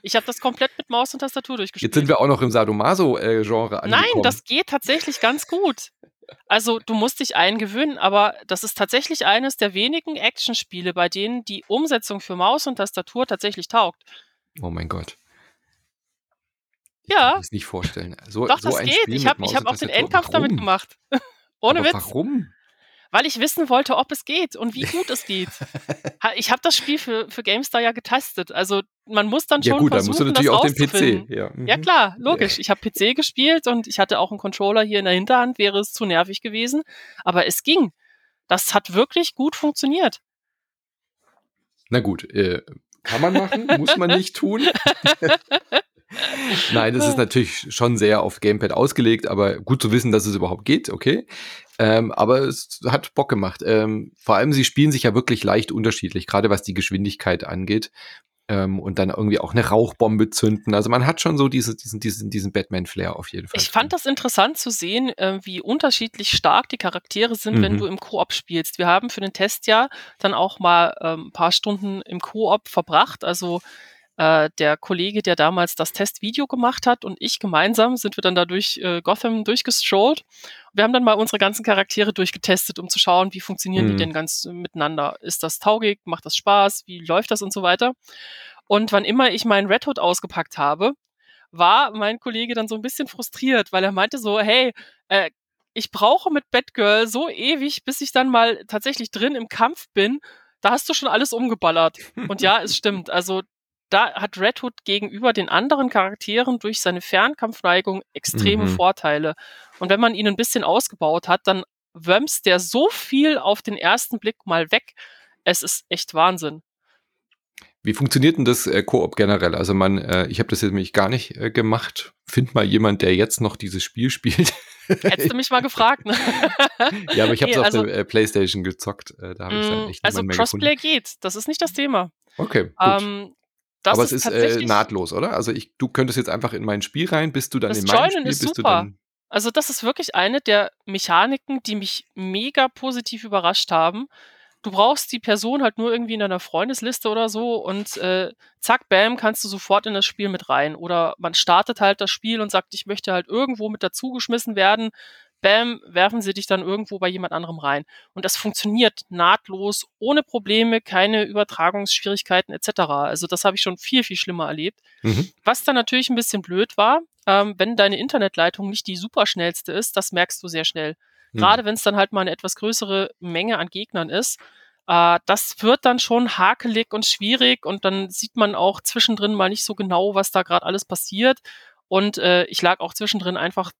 ich habe das komplett mit Maus und Tastatur durchgespielt. Jetzt sind wir auch noch im Sadomaso-Genre angekommen. Nein, das geht tatsächlich ganz gut. Also du musst dich eingewöhnen, aber das ist tatsächlich eines der wenigen Actionspiele, bei denen die Umsetzung für Maus und Tastatur tatsächlich taugt. Oh mein Gott. Ich ja. kann mir das nicht vorstellen. So, Doch, so das geht. Ich habe hab auch den Endkampf damit gemacht. (laughs) Ohne aber Witz. Warum? Weil ich wissen wollte, ob es geht und wie gut es geht. (laughs) Ich habe das Spiel für, für GameStar ja getestet. Also man muss dann schon ja, gut, versuchen, dann musst du natürlich auch den PC. Ja. Mhm. ja klar, logisch. Ich habe PC gespielt und ich hatte auch einen Controller hier in der Hinterhand, wäre es zu nervig gewesen. Aber es ging. Das hat wirklich gut funktioniert. Na gut, äh, kann man machen, muss man nicht tun. (laughs) Nein, es ist natürlich schon sehr auf Gamepad ausgelegt, aber gut zu wissen, dass es überhaupt geht, okay. Ähm, aber es hat Bock gemacht. Ähm, vor allem, sie spielen sich ja wirklich leicht unterschiedlich, gerade was die Geschwindigkeit angeht. Ähm, und dann irgendwie auch eine Rauchbombe zünden. Also man hat schon so diese, diesen, diesen, diesen Batman-Flair auf jeden Fall. Ich fand das interessant zu sehen, äh, wie unterschiedlich stark die Charaktere sind, mhm. wenn du im Koop spielst. Wir haben für den Test ja dann auch mal ähm, ein paar Stunden im Koop verbracht. Also äh, der Kollege, der damals das Testvideo gemacht hat und ich gemeinsam sind wir dann da durch äh, Gotham durchgestrollt. Wir haben dann mal unsere ganzen Charaktere durchgetestet, um zu schauen, wie funktionieren mhm. die denn ganz miteinander. Ist das taugig? Macht das Spaß? Wie läuft das und so weiter? Und wann immer ich meinen Red Hood ausgepackt habe, war mein Kollege dann so ein bisschen frustriert, weil er meinte so, hey, äh, ich brauche mit Batgirl so ewig, bis ich dann mal tatsächlich drin im Kampf bin. Da hast du schon alles umgeballert. Und ja, es stimmt. Also da hat Red Hood gegenüber den anderen Charakteren durch seine Fernkampfneigung extreme mhm. Vorteile. Und wenn man ihn ein bisschen ausgebaut hat, dann wömst der so viel auf den ersten Blick mal weg. Es ist echt Wahnsinn. Wie funktioniert denn das äh, Koop generell? Also man, äh, ich habe das jetzt nämlich gar nicht äh, gemacht. Find mal jemand, der jetzt noch dieses Spiel (laughs) spielt. Hättest du mich mal gefragt, ne? (laughs) ja, aber ich habe es nee, also, auf der äh, Playstation gezockt. Äh, da habe ich dann echt Also Crossplay geht, das ist nicht das Thema. Okay, gut. Ähm, das Aber es ist, ist äh, nahtlos, oder? Also ich, du könntest jetzt einfach in mein Spiel rein, bist du dann das in mein Spiel, ist bist super. du dann. Also das ist wirklich eine der Mechaniken, die mich mega positiv überrascht haben. Du brauchst die Person halt nur irgendwie in deiner Freundesliste oder so und äh, zack, bam, kannst du sofort in das Spiel mit rein. Oder man startet halt das Spiel und sagt, ich möchte halt irgendwo mit dazugeschmissen werden bam, werfen sie dich dann irgendwo bei jemand anderem rein. Und das funktioniert nahtlos, ohne Probleme, keine Übertragungsschwierigkeiten etc. Also das habe ich schon viel, viel schlimmer erlebt. Mhm. Was dann natürlich ein bisschen blöd war, ähm, wenn deine Internetleitung nicht die superschnellste ist, das merkst du sehr schnell. Mhm. Gerade wenn es dann halt mal eine etwas größere Menge an Gegnern ist. Äh, das wird dann schon hakelig und schwierig und dann sieht man auch zwischendrin mal nicht so genau, was da gerade alles passiert. Und äh, ich lag auch zwischendrin einfach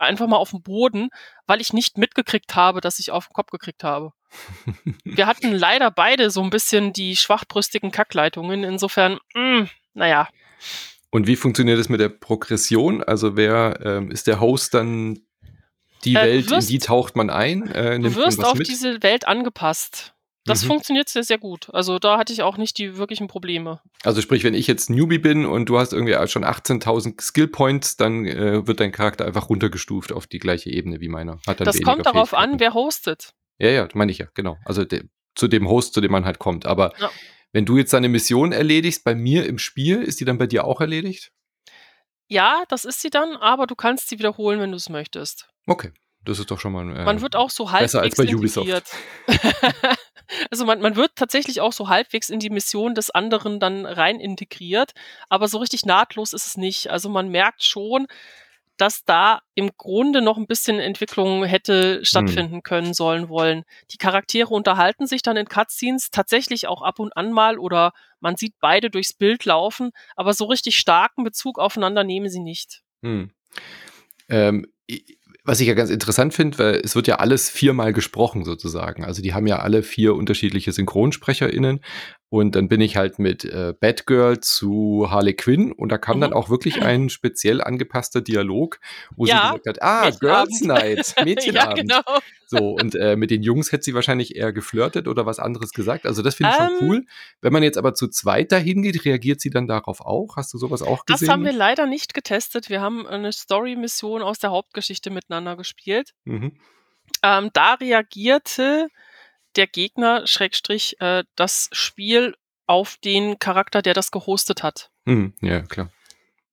einfach mal auf dem Boden, weil ich nicht mitgekriegt habe, dass ich auf den Kopf gekriegt habe. (laughs) Wir hatten leider beide so ein bisschen die schwachbrüstigen Kackleitungen. Insofern, mh, hm, naja. Und wie funktioniert das mit der Progression? Also wer ähm, ist der Host dann die äh, Welt, wirst, in die taucht man ein? Äh, du wirst auf mit? diese Welt angepasst. Das mhm. funktioniert sehr, sehr gut. Also da hatte ich auch nicht die wirklichen Probleme. Also sprich, wenn ich jetzt Newbie bin und du hast irgendwie schon 18.000 Skill Points, dann äh, wird dein Charakter einfach runtergestuft auf die gleiche Ebene wie meiner. das kommt darauf an, wer hostet. Ja, ja, meine ich ja, genau. Also de, zu dem Host, zu dem man halt kommt. Aber ja. wenn du jetzt deine Mission erledigst, bei mir im Spiel, ist die dann bei dir auch erledigt? Ja, das ist sie dann, aber du kannst sie wiederholen, wenn du es möchtest. Okay, das ist doch schon mal. Äh, man wird auch so halbwegs besser als bei Ubisoft. (laughs) also man, man wird tatsächlich auch so halbwegs in die Mission des anderen dann rein integriert, aber so richtig nahtlos ist es nicht. Also man merkt schon, dass da im Grunde noch ein bisschen Entwicklung hätte hm. stattfinden hm. können sollen wollen. Die Charaktere unterhalten sich dann in Cutscenes tatsächlich auch ab und an mal oder man sieht beide durchs Bild laufen, aber so richtig starken Bezug aufeinander nehmen sie nicht. Hm. Ähm, was ich ja ganz interessant finde, weil es wird ja alles viermal gesprochen sozusagen. Also die haben ja alle vier unterschiedliche SynchronsprecherInnen. Und dann bin ich halt mit äh, Batgirl zu Harley Quinn und da kam mhm. dann auch wirklich (laughs) ein speziell angepasster Dialog, wo ja, sie gesagt hat, ah, Girls Night, (laughs) Mädchenabend. ja, genau. So, und äh, mit den Jungs hätte sie wahrscheinlich eher geflirtet oder was anderes gesagt. Also das finde ich um, schon ähm. cool. Wenn man jetzt aber zu zweit dahin geht, reagiert sie dann darauf auch? Hast du sowas auch gesehen? Das haben wir leider nicht getestet. Wir haben eine Story-Mission aus der Hauptgeschichte miteinander gespielt. Mhm. Ähm, da reagierte der Gegner, Schrägstrich, äh, das Spiel auf den Charakter, der das gehostet hat. Mhm, ja, klar.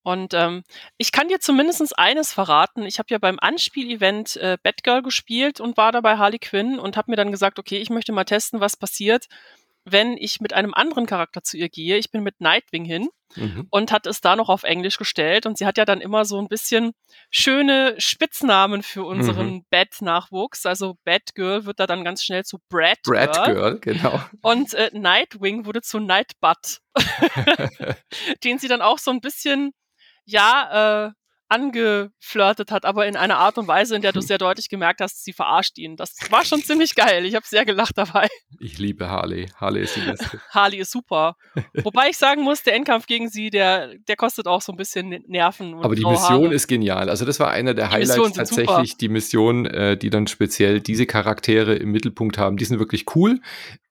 Und ähm, ich kann dir zumindest eines verraten. Ich habe ja beim Anspiel-Event äh, Batgirl gespielt und war dabei Harley Quinn und habe mir dann gesagt, okay, ich möchte mal testen, was passiert, wenn ich mit einem anderen Charakter zu ihr gehe. Ich bin mit Nightwing hin mhm. und hat es da noch auf Englisch gestellt. Und sie hat ja dann immer so ein bisschen schöne Spitznamen für unseren mhm. Bat-Nachwuchs. Also Batgirl wird da dann ganz schnell zu Brad. Brad Girl, genau. Und äh, Nightwing wurde zu Nightbutt. (laughs) (laughs) den sie dann auch so ein bisschen, ja, äh, angeflirtet hat, aber in einer Art und Weise, in der du (laughs) sehr deutlich gemerkt hast, sie verarscht ihn. Das war schon ziemlich geil. Ich habe sehr gelacht dabei. Ich liebe Harley. Harley ist die (laughs) beste. Harley ist super. (laughs) Wobei ich sagen muss, der Endkampf gegen sie, der, der kostet auch so ein bisschen Nerven. aber die Mission Haare. ist genial. Also das war einer der die Highlights tatsächlich. Super. Die Mission, äh, die dann speziell diese Charaktere im Mittelpunkt haben, die sind wirklich cool.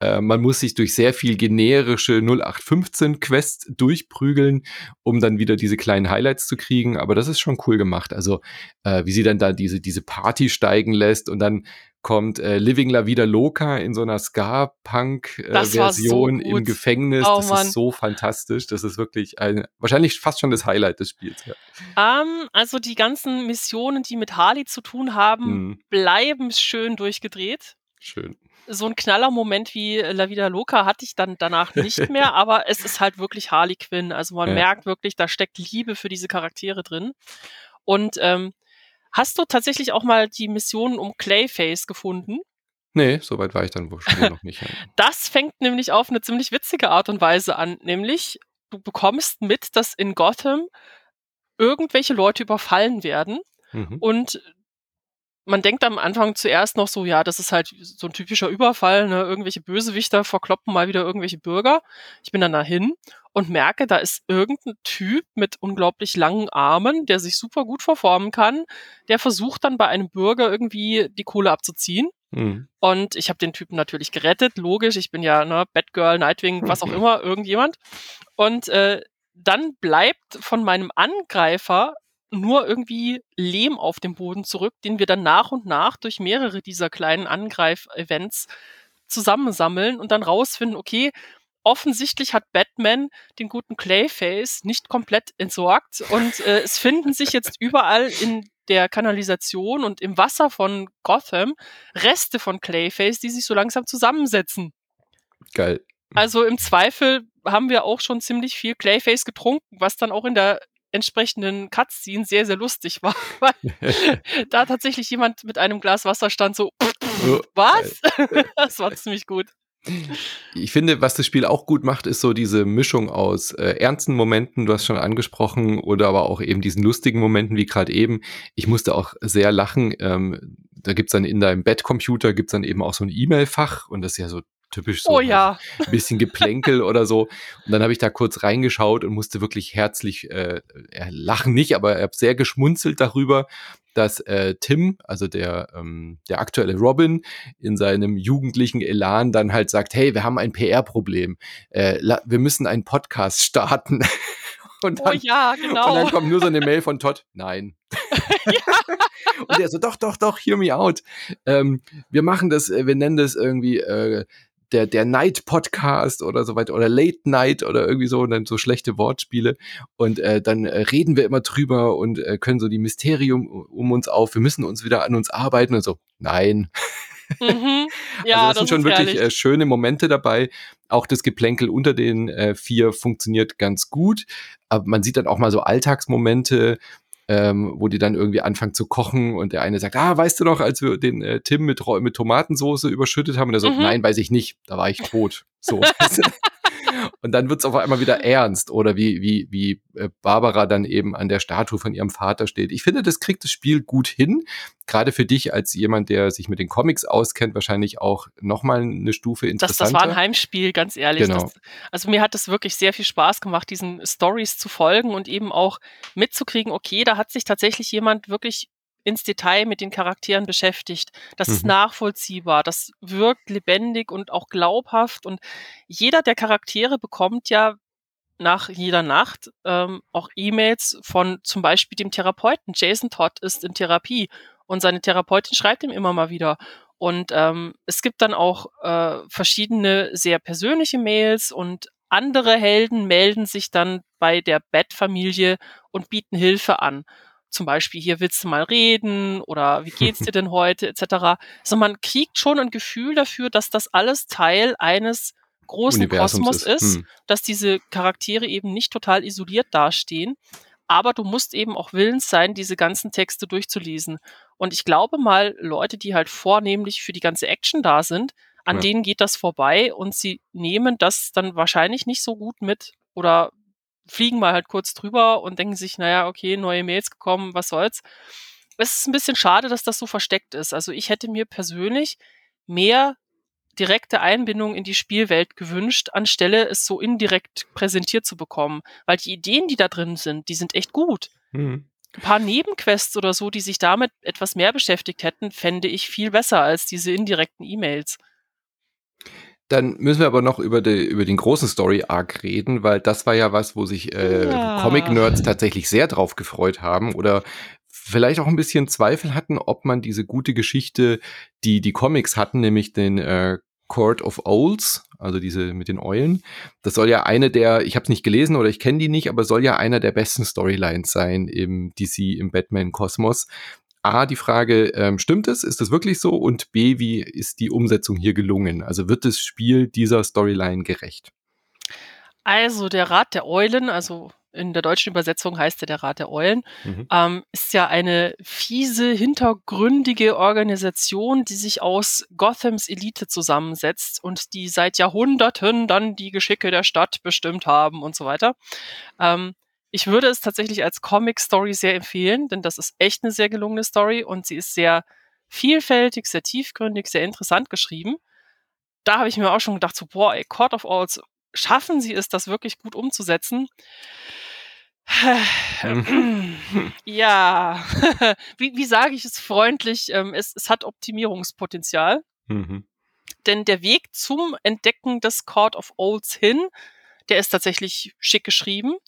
Äh, man muss sich durch sehr viel generische 0815 Quests durchprügeln, um dann wieder diese kleinen Highlights zu kriegen. Aber das ist schon cool gemacht. Also äh, wie sie dann da diese, diese Party steigen lässt und dann kommt äh, Living La Vida Loca in so einer Ska-Punk-Version äh, so im Gefängnis. Oh, das Mann. ist so fantastisch. Das ist wirklich ein, wahrscheinlich fast schon das Highlight des Spiels. Ja. Um, also die ganzen Missionen, die mit Harley zu tun haben, hm. bleiben schön durchgedreht. Schön so ein Knallermoment wie La Vida Loca hatte ich dann danach nicht (laughs) mehr, aber es ist halt wirklich Harley Quinn. Also man ja. merkt wirklich, da steckt Liebe für diese Charaktere drin. Und ähm, hast du tatsächlich auch mal die Missionen um Clayface gefunden? Nee, soweit war ich dann wohl (laughs) noch nicht. das fängt nämlich auf eine ziemlich witzige Art und Weise an, nämlich du bekommst mit, dass in Gotham irgendwelche Leute überfallen werden mhm. und man denkt am Anfang zuerst noch so, ja, das ist halt so ein typischer Überfall, ne? irgendwelche Bösewichter verkloppen mal wieder irgendwelche Bürger. Ich bin dann dahin und merke, da ist irgendein Typ mit unglaublich langen Armen, der sich super gut verformen kann, der versucht dann bei einem Bürger irgendwie die Kohle abzuziehen. Mhm. Und ich habe den Typen natürlich gerettet, logisch, ich bin ja ne, Batgirl, Nightwing, was auch immer, irgendjemand. Und äh, dann bleibt von meinem Angreifer nur irgendwie Lehm auf dem Boden zurück, den wir dann nach und nach durch mehrere dieser kleinen Angreif-Events zusammensammeln und dann rausfinden, okay, offensichtlich hat Batman den guten Clayface nicht komplett entsorgt und äh, es finden sich jetzt (laughs) überall in der Kanalisation und im Wasser von Gotham Reste von Clayface, die sich so langsam zusammensetzen. Geil. Also im Zweifel haben wir auch schon ziemlich viel Clayface getrunken, was dann auch in der entsprechenden Cutscene sehr, sehr lustig war, (laughs) weil (laughs) da tatsächlich jemand mit einem Glas Wasser stand, so, (laughs) was? das war ziemlich gut. Ich finde, was das Spiel auch gut macht, ist so diese Mischung aus äh, ernsten Momenten, du hast schon angesprochen, oder aber auch eben diesen lustigen Momenten, wie gerade eben. Ich musste auch sehr lachen. Ähm, da gibt's dann in deinem Bettcomputer gibt's dann eben auch so ein E-Mail-Fach und das ist ja so typisch so oh, ja. ein bisschen Geplänkel oder so. Und dann habe ich da kurz reingeschaut und musste wirklich herzlich äh, lachen, nicht, aber er hat sehr geschmunzelt darüber, dass äh, Tim, also der, ähm, der aktuelle Robin, in seinem jugendlichen Elan dann halt sagt, hey, wir haben ein PR-Problem. Äh, wir müssen einen Podcast starten. (laughs) Und oh dann, oh ja, genau. Und dann kommt nur so eine (laughs) Mail von Todd, nein. (laughs) Und er so, doch, doch, doch, hear me out. Ähm, wir machen das, äh, wir nennen das irgendwie äh, der, der Night Podcast oder so weiter oder Late Night oder irgendwie so und dann so schlechte Wortspiele und äh, dann äh, reden wir immer drüber und äh, können so die Mysterium um uns auf, wir müssen uns wieder an uns arbeiten und so. Nein. Mhm. (laughs) Ja, also das, das sind schon wirklich äh, schöne Momente dabei. Auch das Geplänkel unter den äh, vier funktioniert ganz gut. Aber man sieht dann auch mal so Alltagsmomente, ähm, wo die dann irgendwie anfangen zu kochen und der eine sagt, ah, weißt du noch, als wir den äh, Tim mit, mit Tomatensoße überschüttet haben? Und er so, mhm. nein, weiß ich nicht, da war ich tot. So. (laughs) Und dann wird es auf einmal wieder ernst oder wie, wie, wie äh, Barbara dann eben an der Statue von ihrem Vater steht. Ich finde, das kriegt das Spiel gut hin. Gerade für dich als jemand, der sich mit den Comics auskennt, wahrscheinlich auch nochmal eine Stufe interessanter. Das, das war ein Heimspiel, ganz ehrlich. Genau. Das, also mir hat es wirklich sehr viel Spaß gemacht, diesen Stories zu folgen und eben auch mitzukriegen, okay, da hat sich tatsächlich jemand wirklich ins Detail mit den Charakteren beschäftigt. Das mhm. ist nachvollziehbar, das wirkt lebendig und auch glaubhaft. Und jeder der Charaktere bekommt ja nach jeder Nacht ähm, auch E-Mails von zum Beispiel dem Therapeuten. Jason Todd ist in Therapie und seine Therapeutin schreibt ihm immer mal wieder. Und ähm, es gibt dann auch äh, verschiedene sehr persönliche Mails und andere Helden melden sich dann bei der Bat-Familie und bieten Hilfe an zum Beispiel hier willst du mal reden oder wie geht's dir (laughs) denn heute etc. Also man kriegt schon ein Gefühl dafür, dass das alles Teil eines großen Universums Kosmos ist, ist hm. dass diese Charaktere eben nicht total isoliert dastehen. Aber du musst eben auch willens sein, diese ganzen Texte durchzulesen. Und ich glaube mal, Leute, die halt vornehmlich für die ganze Action da sind, an ja. denen geht das vorbei und sie nehmen das dann wahrscheinlich nicht so gut mit oder fliegen mal halt kurz drüber und denken sich, naja, okay, neue Mails gekommen, was soll's. Es ist ein bisschen schade, dass das so versteckt ist. Also ich hätte mir persönlich mehr direkte Einbindung in die Spielwelt gewünscht, anstelle es so indirekt präsentiert zu bekommen. Weil die Ideen, die da drin sind, die sind echt gut. Mhm. Ein paar Nebenquests oder so, die sich damit etwas mehr beschäftigt hätten, fände ich viel besser als diese indirekten E-Mails. Dann müssen wir aber noch über, die, über den großen Story-Arc reden, weil das war ja was, wo sich äh, ja. Comic-Nerds tatsächlich sehr drauf gefreut haben oder vielleicht auch ein bisschen Zweifel hatten, ob man diese gute Geschichte, die die Comics hatten, nämlich den äh, Court of Owls, also diese mit den Eulen. Das soll ja eine der, ich habe es nicht gelesen oder ich kenne die nicht, aber soll ja einer der besten Storylines sein im DC, im Batman-Kosmos. A, die Frage, ähm, stimmt es? Ist das wirklich so? Und B, wie ist die Umsetzung hier gelungen? Also wird das Spiel dieser Storyline gerecht? Also der Rat der Eulen, also in der deutschen Übersetzung heißt er der Rat der Eulen, mhm. ähm, ist ja eine fiese, hintergründige Organisation, die sich aus Gothams Elite zusammensetzt und die seit Jahrhunderten dann die Geschicke der Stadt bestimmt haben und so weiter. Ähm, ich würde es tatsächlich als Comic-Story sehr empfehlen, denn das ist echt eine sehr gelungene Story und sie ist sehr vielfältig, sehr tiefgründig, sehr interessant geschrieben. Da habe ich mir auch schon gedacht, so, boah, ey, Court of Owls, schaffen sie es, das wirklich gut umzusetzen? (clears throat) ja, (laughs) wie, wie sage ich es freundlich? Ähm, es, es hat Optimierungspotenzial. Mhm. Denn der Weg zum Entdecken des Court of Owls hin, der ist tatsächlich schick geschrieben.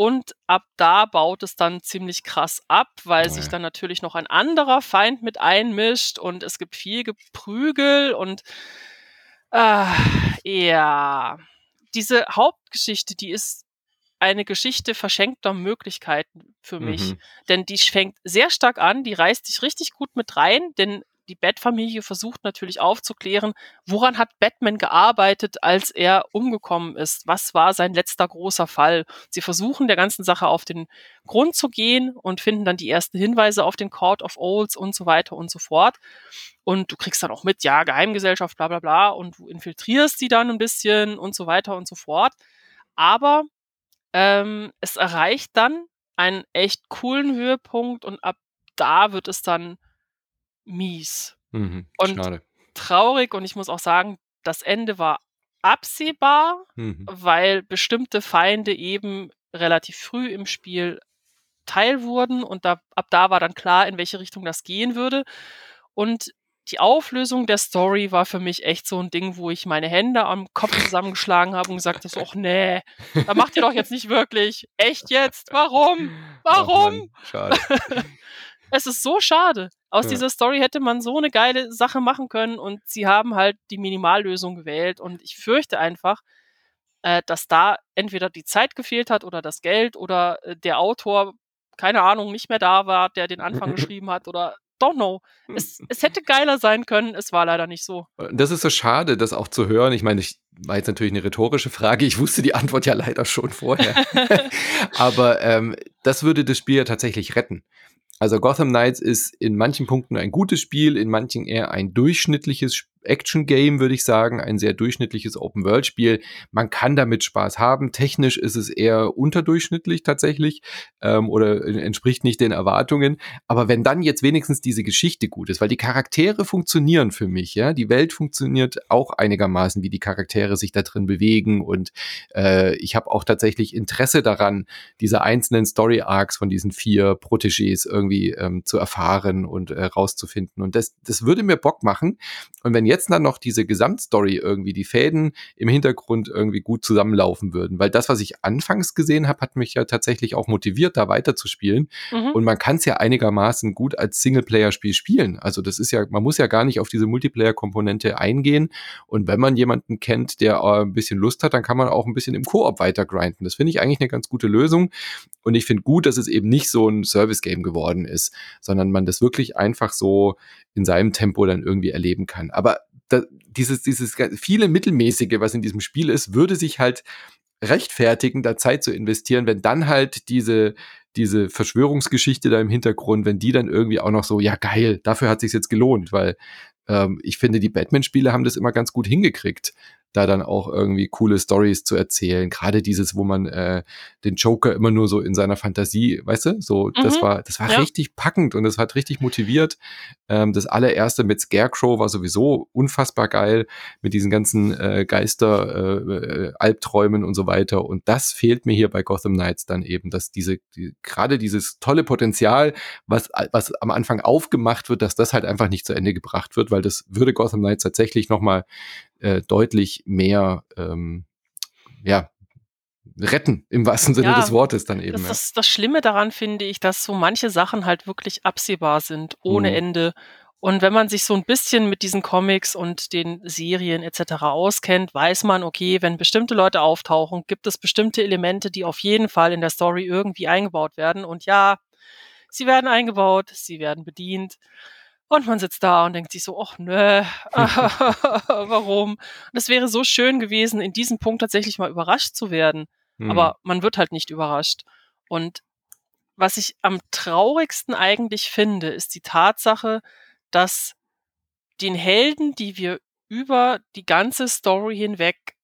Und ab da baut es dann ziemlich krass ab, weil sich dann natürlich noch ein anderer Feind mit einmischt und es gibt viel Geprügel und äh, ja, diese Hauptgeschichte, die ist eine Geschichte verschenkter Möglichkeiten für mich. Mhm. Denn die fängt sehr stark an, die reißt dich richtig gut mit rein, denn die Bat-Familie versucht natürlich aufzuklären, woran hat Batman gearbeitet, als er umgekommen ist? Was war sein letzter großer Fall? Sie versuchen der ganzen Sache auf den Grund zu gehen und finden dann die ersten Hinweise auf den Court of Owls und so weiter und so fort. Und du kriegst dann auch mit, ja, Geheimgesellschaft, bla bla bla, und du infiltrierst die dann ein bisschen und so weiter und so fort. Aber ähm, es erreicht dann einen echt coolen Höhepunkt und ab da wird es dann mies. Mhm, und schade. traurig und ich muss auch sagen, das Ende war absehbar, mhm. weil bestimmte Feinde eben relativ früh im Spiel Teil wurden und da, ab da war dann klar, in welche Richtung das gehen würde. Und die Auflösung der Story war für mich echt so ein Ding, wo ich meine Hände am Kopf zusammengeschlagen habe und gesagt habe, ach nee, da macht ihr doch jetzt nicht wirklich. Echt jetzt? Warum? (laughs) Warum? Ach schade. (laughs) es ist so schade. Aus ja. dieser Story hätte man so eine geile Sache machen können und sie haben halt die Minimallösung gewählt und ich fürchte einfach, äh, dass da entweder die Zeit gefehlt hat oder das Geld oder äh, der Autor, keine Ahnung, nicht mehr da war, der den Anfang (laughs) geschrieben hat oder don't know. Es, (laughs) es hätte geiler sein können, es war leider nicht so. Das ist so schade, das auch zu hören. Ich meine, ich war jetzt natürlich eine rhetorische Frage. Ich wusste die Antwort ja leider schon vorher. (laughs) Aber ähm, das würde das Spiel ja tatsächlich retten. Also Gotham Knights ist in manchen Punkten ein gutes Spiel, in manchen eher ein durchschnittliches Spiel. Action-Game, würde ich sagen, ein sehr durchschnittliches Open-World-Spiel. Man kann damit Spaß haben. Technisch ist es eher unterdurchschnittlich tatsächlich ähm, oder entspricht nicht den Erwartungen. Aber wenn dann jetzt wenigstens diese Geschichte gut ist, weil die Charaktere funktionieren für mich, ja, die Welt funktioniert auch einigermaßen, wie die Charaktere sich da drin bewegen und äh, ich habe auch tatsächlich Interesse daran, diese einzelnen Story-Arcs von diesen vier Protégés irgendwie ähm, zu erfahren und äh, rauszufinden. Und das, das würde mir Bock machen. Und wenn jetzt dann noch diese Gesamtstory irgendwie, die Fäden im Hintergrund irgendwie gut zusammenlaufen würden. Weil das, was ich anfangs gesehen habe, hat mich ja tatsächlich auch motiviert, da weiterzuspielen. Mhm. Und man kann es ja einigermaßen gut als Singleplayer-Spiel spielen. Also das ist ja, man muss ja gar nicht auf diese Multiplayer-Komponente eingehen. Und wenn man jemanden kennt, der äh, ein bisschen Lust hat, dann kann man auch ein bisschen im Koop weiter grinden. Das finde ich eigentlich eine ganz gute Lösung. Und ich finde gut, dass es eben nicht so ein Service-Game geworden ist, sondern man das wirklich einfach so in seinem Tempo dann irgendwie erleben kann. Aber da, dieses, dieses viele Mittelmäßige, was in diesem Spiel ist, würde sich halt rechtfertigen, da Zeit zu investieren, wenn dann halt diese, diese Verschwörungsgeschichte da im Hintergrund, wenn die dann irgendwie auch noch so, ja geil, dafür hat sich jetzt gelohnt, weil ähm, ich finde, die Batman-Spiele haben das immer ganz gut hingekriegt, da dann auch irgendwie coole Stories zu erzählen. Gerade dieses, wo man äh, den Joker immer nur so in seiner Fantasie, weißt du, so, mhm. das war, das war ja. richtig packend und das hat richtig motiviert. Ähm, das allererste mit Scarecrow war sowieso unfassbar geil, mit diesen ganzen äh, Geister, äh, äh, Albträumen und so weiter. Und das fehlt mir hier bei Gotham Knights dann eben, dass diese, die, gerade dieses tolle Potenzial, was, was am Anfang aufgemacht wird, dass das halt einfach nicht zu Ende gebracht wird, weil das würde Gotham Knights tatsächlich nochmal äh, deutlich mehr ähm, ja, retten, im wahrsten Sinne ja, des Wortes dann eben. Das, das, das, Schlimme daran finde ich, dass so manche Sachen halt wirklich absehbar sind, ohne mhm. Ende. Und wenn man sich so ein bisschen mit diesen Comics und den Serien etc. auskennt, weiß man, okay, wenn bestimmte Leute auftauchen, gibt es bestimmte Elemente, die auf jeden Fall in der Story irgendwie eingebaut werden. Und ja, sie werden eingebaut, sie werden bedient. Und man sitzt da und denkt sich so, ach nö, (laughs) warum? Und es wäre so schön gewesen, in diesem Punkt tatsächlich mal überrascht zu werden. Mhm. Aber man wird halt nicht überrascht. Und was ich am traurigsten eigentlich finde, ist die Tatsache, dass den Helden, die wir über die ganze Story hinweg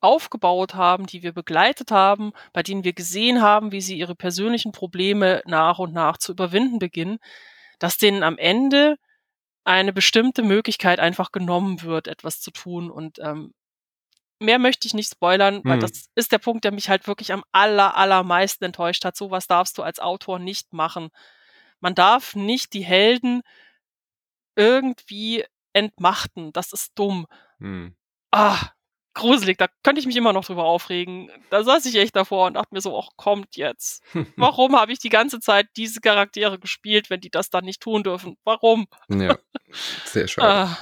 aufgebaut haben, die wir begleitet haben, bei denen wir gesehen haben, wie sie ihre persönlichen Probleme nach und nach zu überwinden beginnen, dass denen am Ende eine bestimmte Möglichkeit einfach genommen wird, etwas zu tun. Und ähm, mehr möchte ich nicht spoilern, weil hm. das ist der Punkt, der mich halt wirklich am aller, allermeisten enttäuscht hat. Sowas darfst du als Autor nicht machen. Man darf nicht die Helden irgendwie entmachten. Das ist dumm. Hm. Ah, gruselig, da könnte ich mich immer noch drüber aufregen. Da saß ich echt davor und dachte mir so, ach, kommt jetzt. (laughs) Warum habe ich die ganze Zeit diese Charaktere gespielt, wenn die das dann nicht tun dürfen? Warum? Ja, sehr schade. Ah.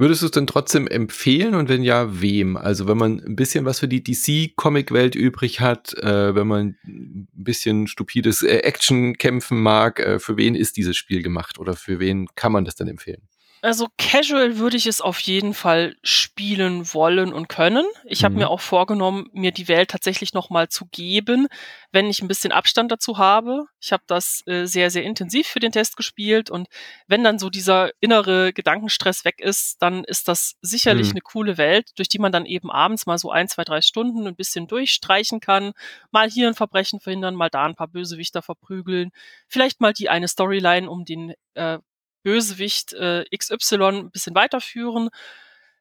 Würdest du es denn trotzdem empfehlen und wenn ja, wem? Also wenn man ein bisschen was für die DC-Comic-Welt übrig hat, äh, wenn man ein bisschen stupides äh, Action kämpfen mag, äh, für wen ist dieses Spiel gemacht oder für wen kann man das dann empfehlen? Also casual würde ich es auf jeden Fall spielen wollen und können. Ich mhm. habe mir auch vorgenommen, mir die Welt tatsächlich nochmal zu geben, wenn ich ein bisschen Abstand dazu habe. Ich habe das äh, sehr, sehr intensiv für den Test gespielt und wenn dann so dieser innere Gedankenstress weg ist, dann ist das sicherlich mhm. eine coole Welt, durch die man dann eben abends mal so ein, zwei, drei Stunden ein bisschen durchstreichen kann. Mal hier ein Verbrechen verhindern, mal da ein paar Bösewichter verprügeln. Vielleicht mal die eine Storyline um den äh, Bösewicht äh, XY ein bisschen weiterführen.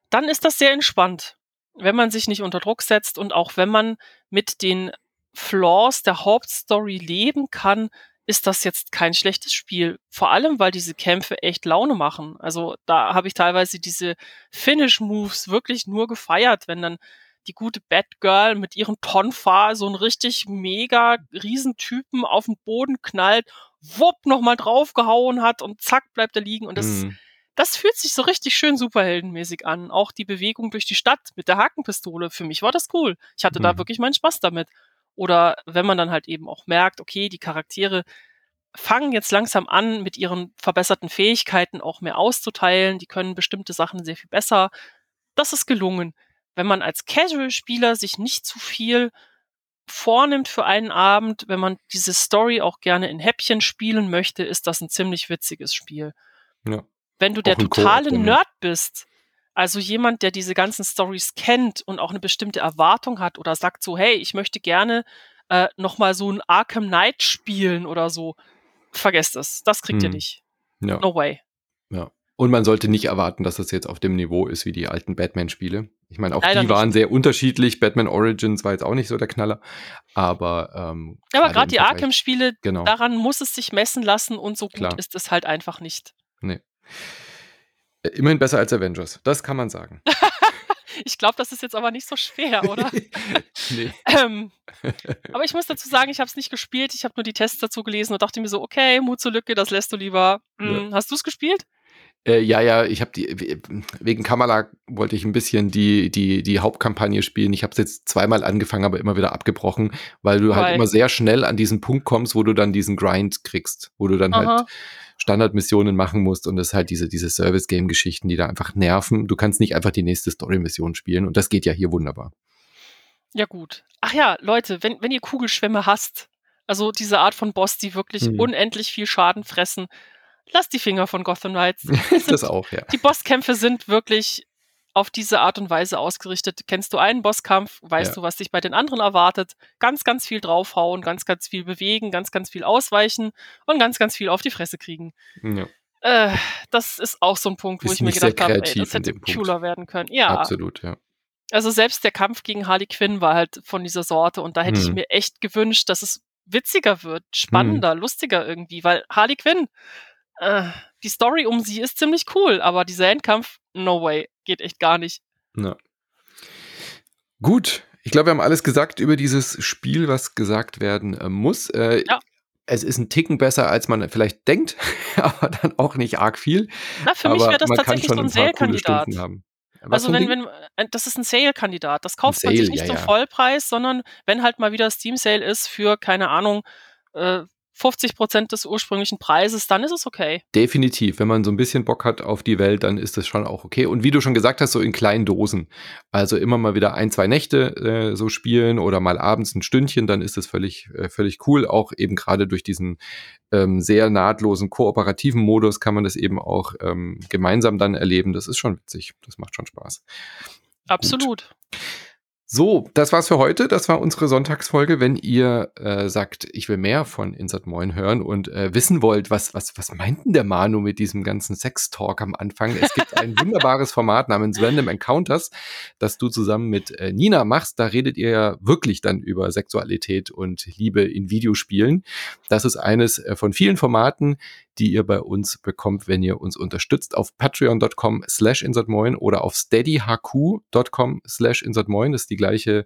dann ist das sehr entspannt, wenn man sich nicht unter Druck setzt und auch wenn man mit den Flaws der Hauptstory leben kann, ist das jetzt kein schlechtes Spiel. Vor allem, weil diese Kämpfe echt Laune machen. Also da habe ich teilweise diese Finish-Moves wirklich nur gefeiert, wenn dann die gute Batgirl mit ihrem Tonfa so einen richtig mega Riesentypen auf den Boden knallt, wupp nochmal draufgehauen hat und zack bleibt er liegen. Und das, mhm. das fühlt sich so richtig schön superheldenmäßig an. Auch die Bewegung durch die Stadt mit der Hakenpistole. Für mich war das cool. Ich hatte mhm. da wirklich meinen Spaß damit. Oder wenn man dann halt eben auch merkt, okay, die Charaktere fangen jetzt langsam an, mit ihren verbesserten Fähigkeiten auch mehr auszuteilen. Die können bestimmte Sachen sehr viel besser. Das ist gelungen. Wenn man als Casual-Spieler sich nicht zu viel vornimmt für einen Abend, wenn man diese Story auch gerne in Häppchen spielen möchte, ist das ein ziemlich witziges Spiel. Ja. Wenn du auch der totale Nerd bist, also jemand, der diese ganzen Stories kennt und auch eine bestimmte Erwartung hat oder sagt so, hey, ich möchte gerne äh, nochmal so ein Arkham Knight spielen oder so, vergesst es. Das kriegt hm. ihr nicht. Ja. No way. Ja. Und man sollte nicht erwarten, dass das jetzt auf dem Niveau ist wie die alten Batman-Spiele. Ich meine, auch Leider die waren nicht. sehr unterschiedlich. Batman Origins war jetzt auch nicht so der Knaller. Aber, ähm, aber gerade die Arkham-Spiele, genau. daran muss es sich messen lassen und so gut Klar. ist es halt einfach nicht. Nee. Äh, immerhin besser als Avengers, das kann man sagen. (laughs) ich glaube, das ist jetzt aber nicht so schwer, oder? (laughs) nee. (laughs) Ähm, aber ich muss dazu sagen, ich habe es nicht gespielt. Ich habe nur die Tests dazu gelesen und dachte mir so, okay, Mut zur Lücke, das lässt du lieber. Hm, ja. Hast du es gespielt? Äh, ja, ja, ich habe die wegen Kamala wollte ich ein bisschen die die die Hauptkampagne spielen. Ich habe es jetzt zweimal angefangen, aber immer wieder abgebrochen, weil du halt Weil. halt immer sehr schnell an diesen Punkt kommst, wo du dann diesen Grind kriegst, wo du dann halt Aha. halt Standardmissionen machen musst und das halt diese, diese Service-Game-Geschichten, die da einfach nerven. Du kannst nicht einfach die nächste Story-Mission spielen und das geht ja hier wunderbar. Ja, gut. Ach ja, Leute, wenn, wenn ihr Kugelschwämme hasst, also diese Art von Boss, die wirklich hm. unendlich viel Schaden fressen, lasst die Finger von Gotham Knights. (laughs) das auch, ja. Die Bosskämpfe sind wirklich auf diese Art und Weise ausgerichtet. Kennst du einen Bosskampf, weißt ja. du, was dich bei den anderen erwartet. Ganz, ganz viel draufhauen, ganz, ganz viel bewegen, ganz, ganz viel ausweichen und ganz, ganz viel auf die Fresse kriegen. Ja. Äh, das ist auch so ein Punkt, wo ist ich mir gedacht habe, ey, das hätte cooler werden können. Ja. Absolut, ja. Also selbst der Kampf gegen Harley Quinn war halt von dieser Sorte und da hätte hm. ich mir echt gewünscht, dass es witziger wird, spannender, hm. lustiger irgendwie, weil Harley Quinn, äh, die Story um sie ist ziemlich cool, aber dieser Endkampf, no way, geht echt gar nicht. Ja. Gut, ich glaube, wir haben alles gesagt über dieses Spiel, was gesagt werden äh, muss. Äh, ja. Es ist ein Ticken besser, als man vielleicht denkt, (laughs) aber dann auch nicht arg viel. Na, für aber mich wäre das tatsächlich so ein Sale-Kandidat. Also wenn, wenn, äh, das ist ein Sale-Kandidat. Das kauft Sale, man sich nicht ja, zum ja. Vollpreis, sondern wenn halt mal wieder Steam-Sale ist für, keine Ahnung, äh, 50 Prozent des ursprünglichen Preises, dann ist es okay. Definitiv. Wenn man so ein bisschen Bock hat auf die Welt, dann ist das schon auch okay. Und wie du schon gesagt hast, so in kleinen Dosen. Also immer mal wieder ein, zwei Nächte äh, so spielen oder mal abends ein Stündchen, dann ist das völlig, äh, völlig cool. Auch eben gerade durch diesen ähm, sehr nahtlosen kooperativen Modus kann man das eben auch ähm, gemeinsam dann erleben. Das ist schon witzig. Das macht schon Spaß. Absolut. Gut. So, das war's für heute. Das war unsere Sonntagsfolge. Wenn ihr äh, sagt, ich will mehr von Insert Moin hören und äh, wissen wollt, was, was, was meint denn der Manu mit diesem ganzen Sex-Talk am Anfang? Es gibt ein (laughs) wunderbares Format namens Random Encounters, das du zusammen mit äh, Nina machst. Da redet ihr ja wirklich dann über Sexualität und Liebe in Videospielen. Das ist eines äh, von vielen Formaten, die ihr bei uns bekommt, wenn ihr uns unterstützt auf patreon.com slash insertmoin oder auf steadyhq.com slash insertmoin. Das ist die gleiche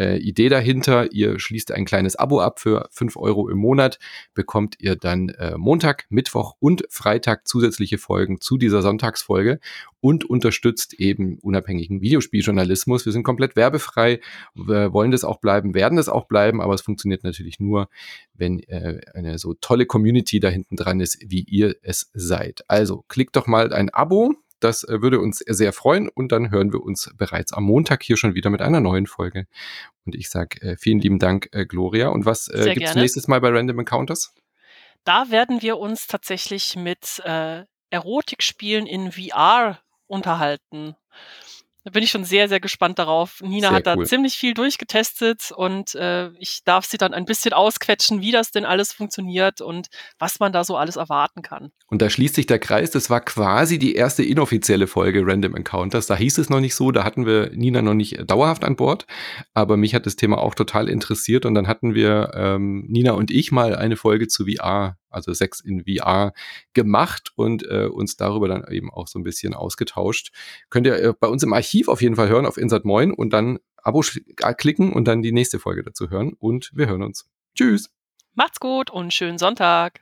äh, Idee dahinter. Ihr schließt ein kleines Abo ab für fünf Euro im Monat, bekommt ihr dann äh, Montag, Mittwoch und Freitag zusätzliche Folgen zu dieser Sonntagsfolge und unterstützt eben unabhängigen Videospieljournalismus. Wir sind komplett werbefrei, wollen das auch bleiben, werden das auch bleiben, aber es funktioniert natürlich nur, wenn äh, eine so tolle Community da hinten dran ist, wie ihr es seid. Also klickt doch mal ein Abo, das äh, würde uns sehr freuen und dann hören wir uns bereits am Montag hier schon wieder mit einer neuen Folge. Und ich sage äh, vielen lieben Dank, äh, Gloria. Und was äh, gibt es nächstes Mal bei Random Encounters? Da werden wir uns tatsächlich mit äh, Erotikspielen in VR unterhalten. Da bin ich schon sehr, sehr gespannt darauf. Nina sehr hat da cool. ziemlich viel durchgetestet und äh, ich darf sie dann ein bisschen ausquetschen, wie das denn alles funktioniert und was man da so alles erwarten kann. Und da schließt sich der Kreis. Das war quasi die erste inoffizielle Folge Random Encounters. Da hieß es noch nicht so, da hatten wir Nina noch nicht dauerhaft an Bord. Aber mich hat das Thema auch total interessiert und dann hatten wir ähm, Nina und ich mal eine Folge zu VR also Sex in VR gemacht und äh, uns darüber dann eben auch so ein bisschen ausgetauscht. Könnt ihr äh, bei uns im Archiv auf jeden Fall hören, auf Insert Moin und dann Abo äh, klicken und dann die nächste Folge dazu hören und wir hören uns. Tschüss. Macht's gut und schönen Sonntag.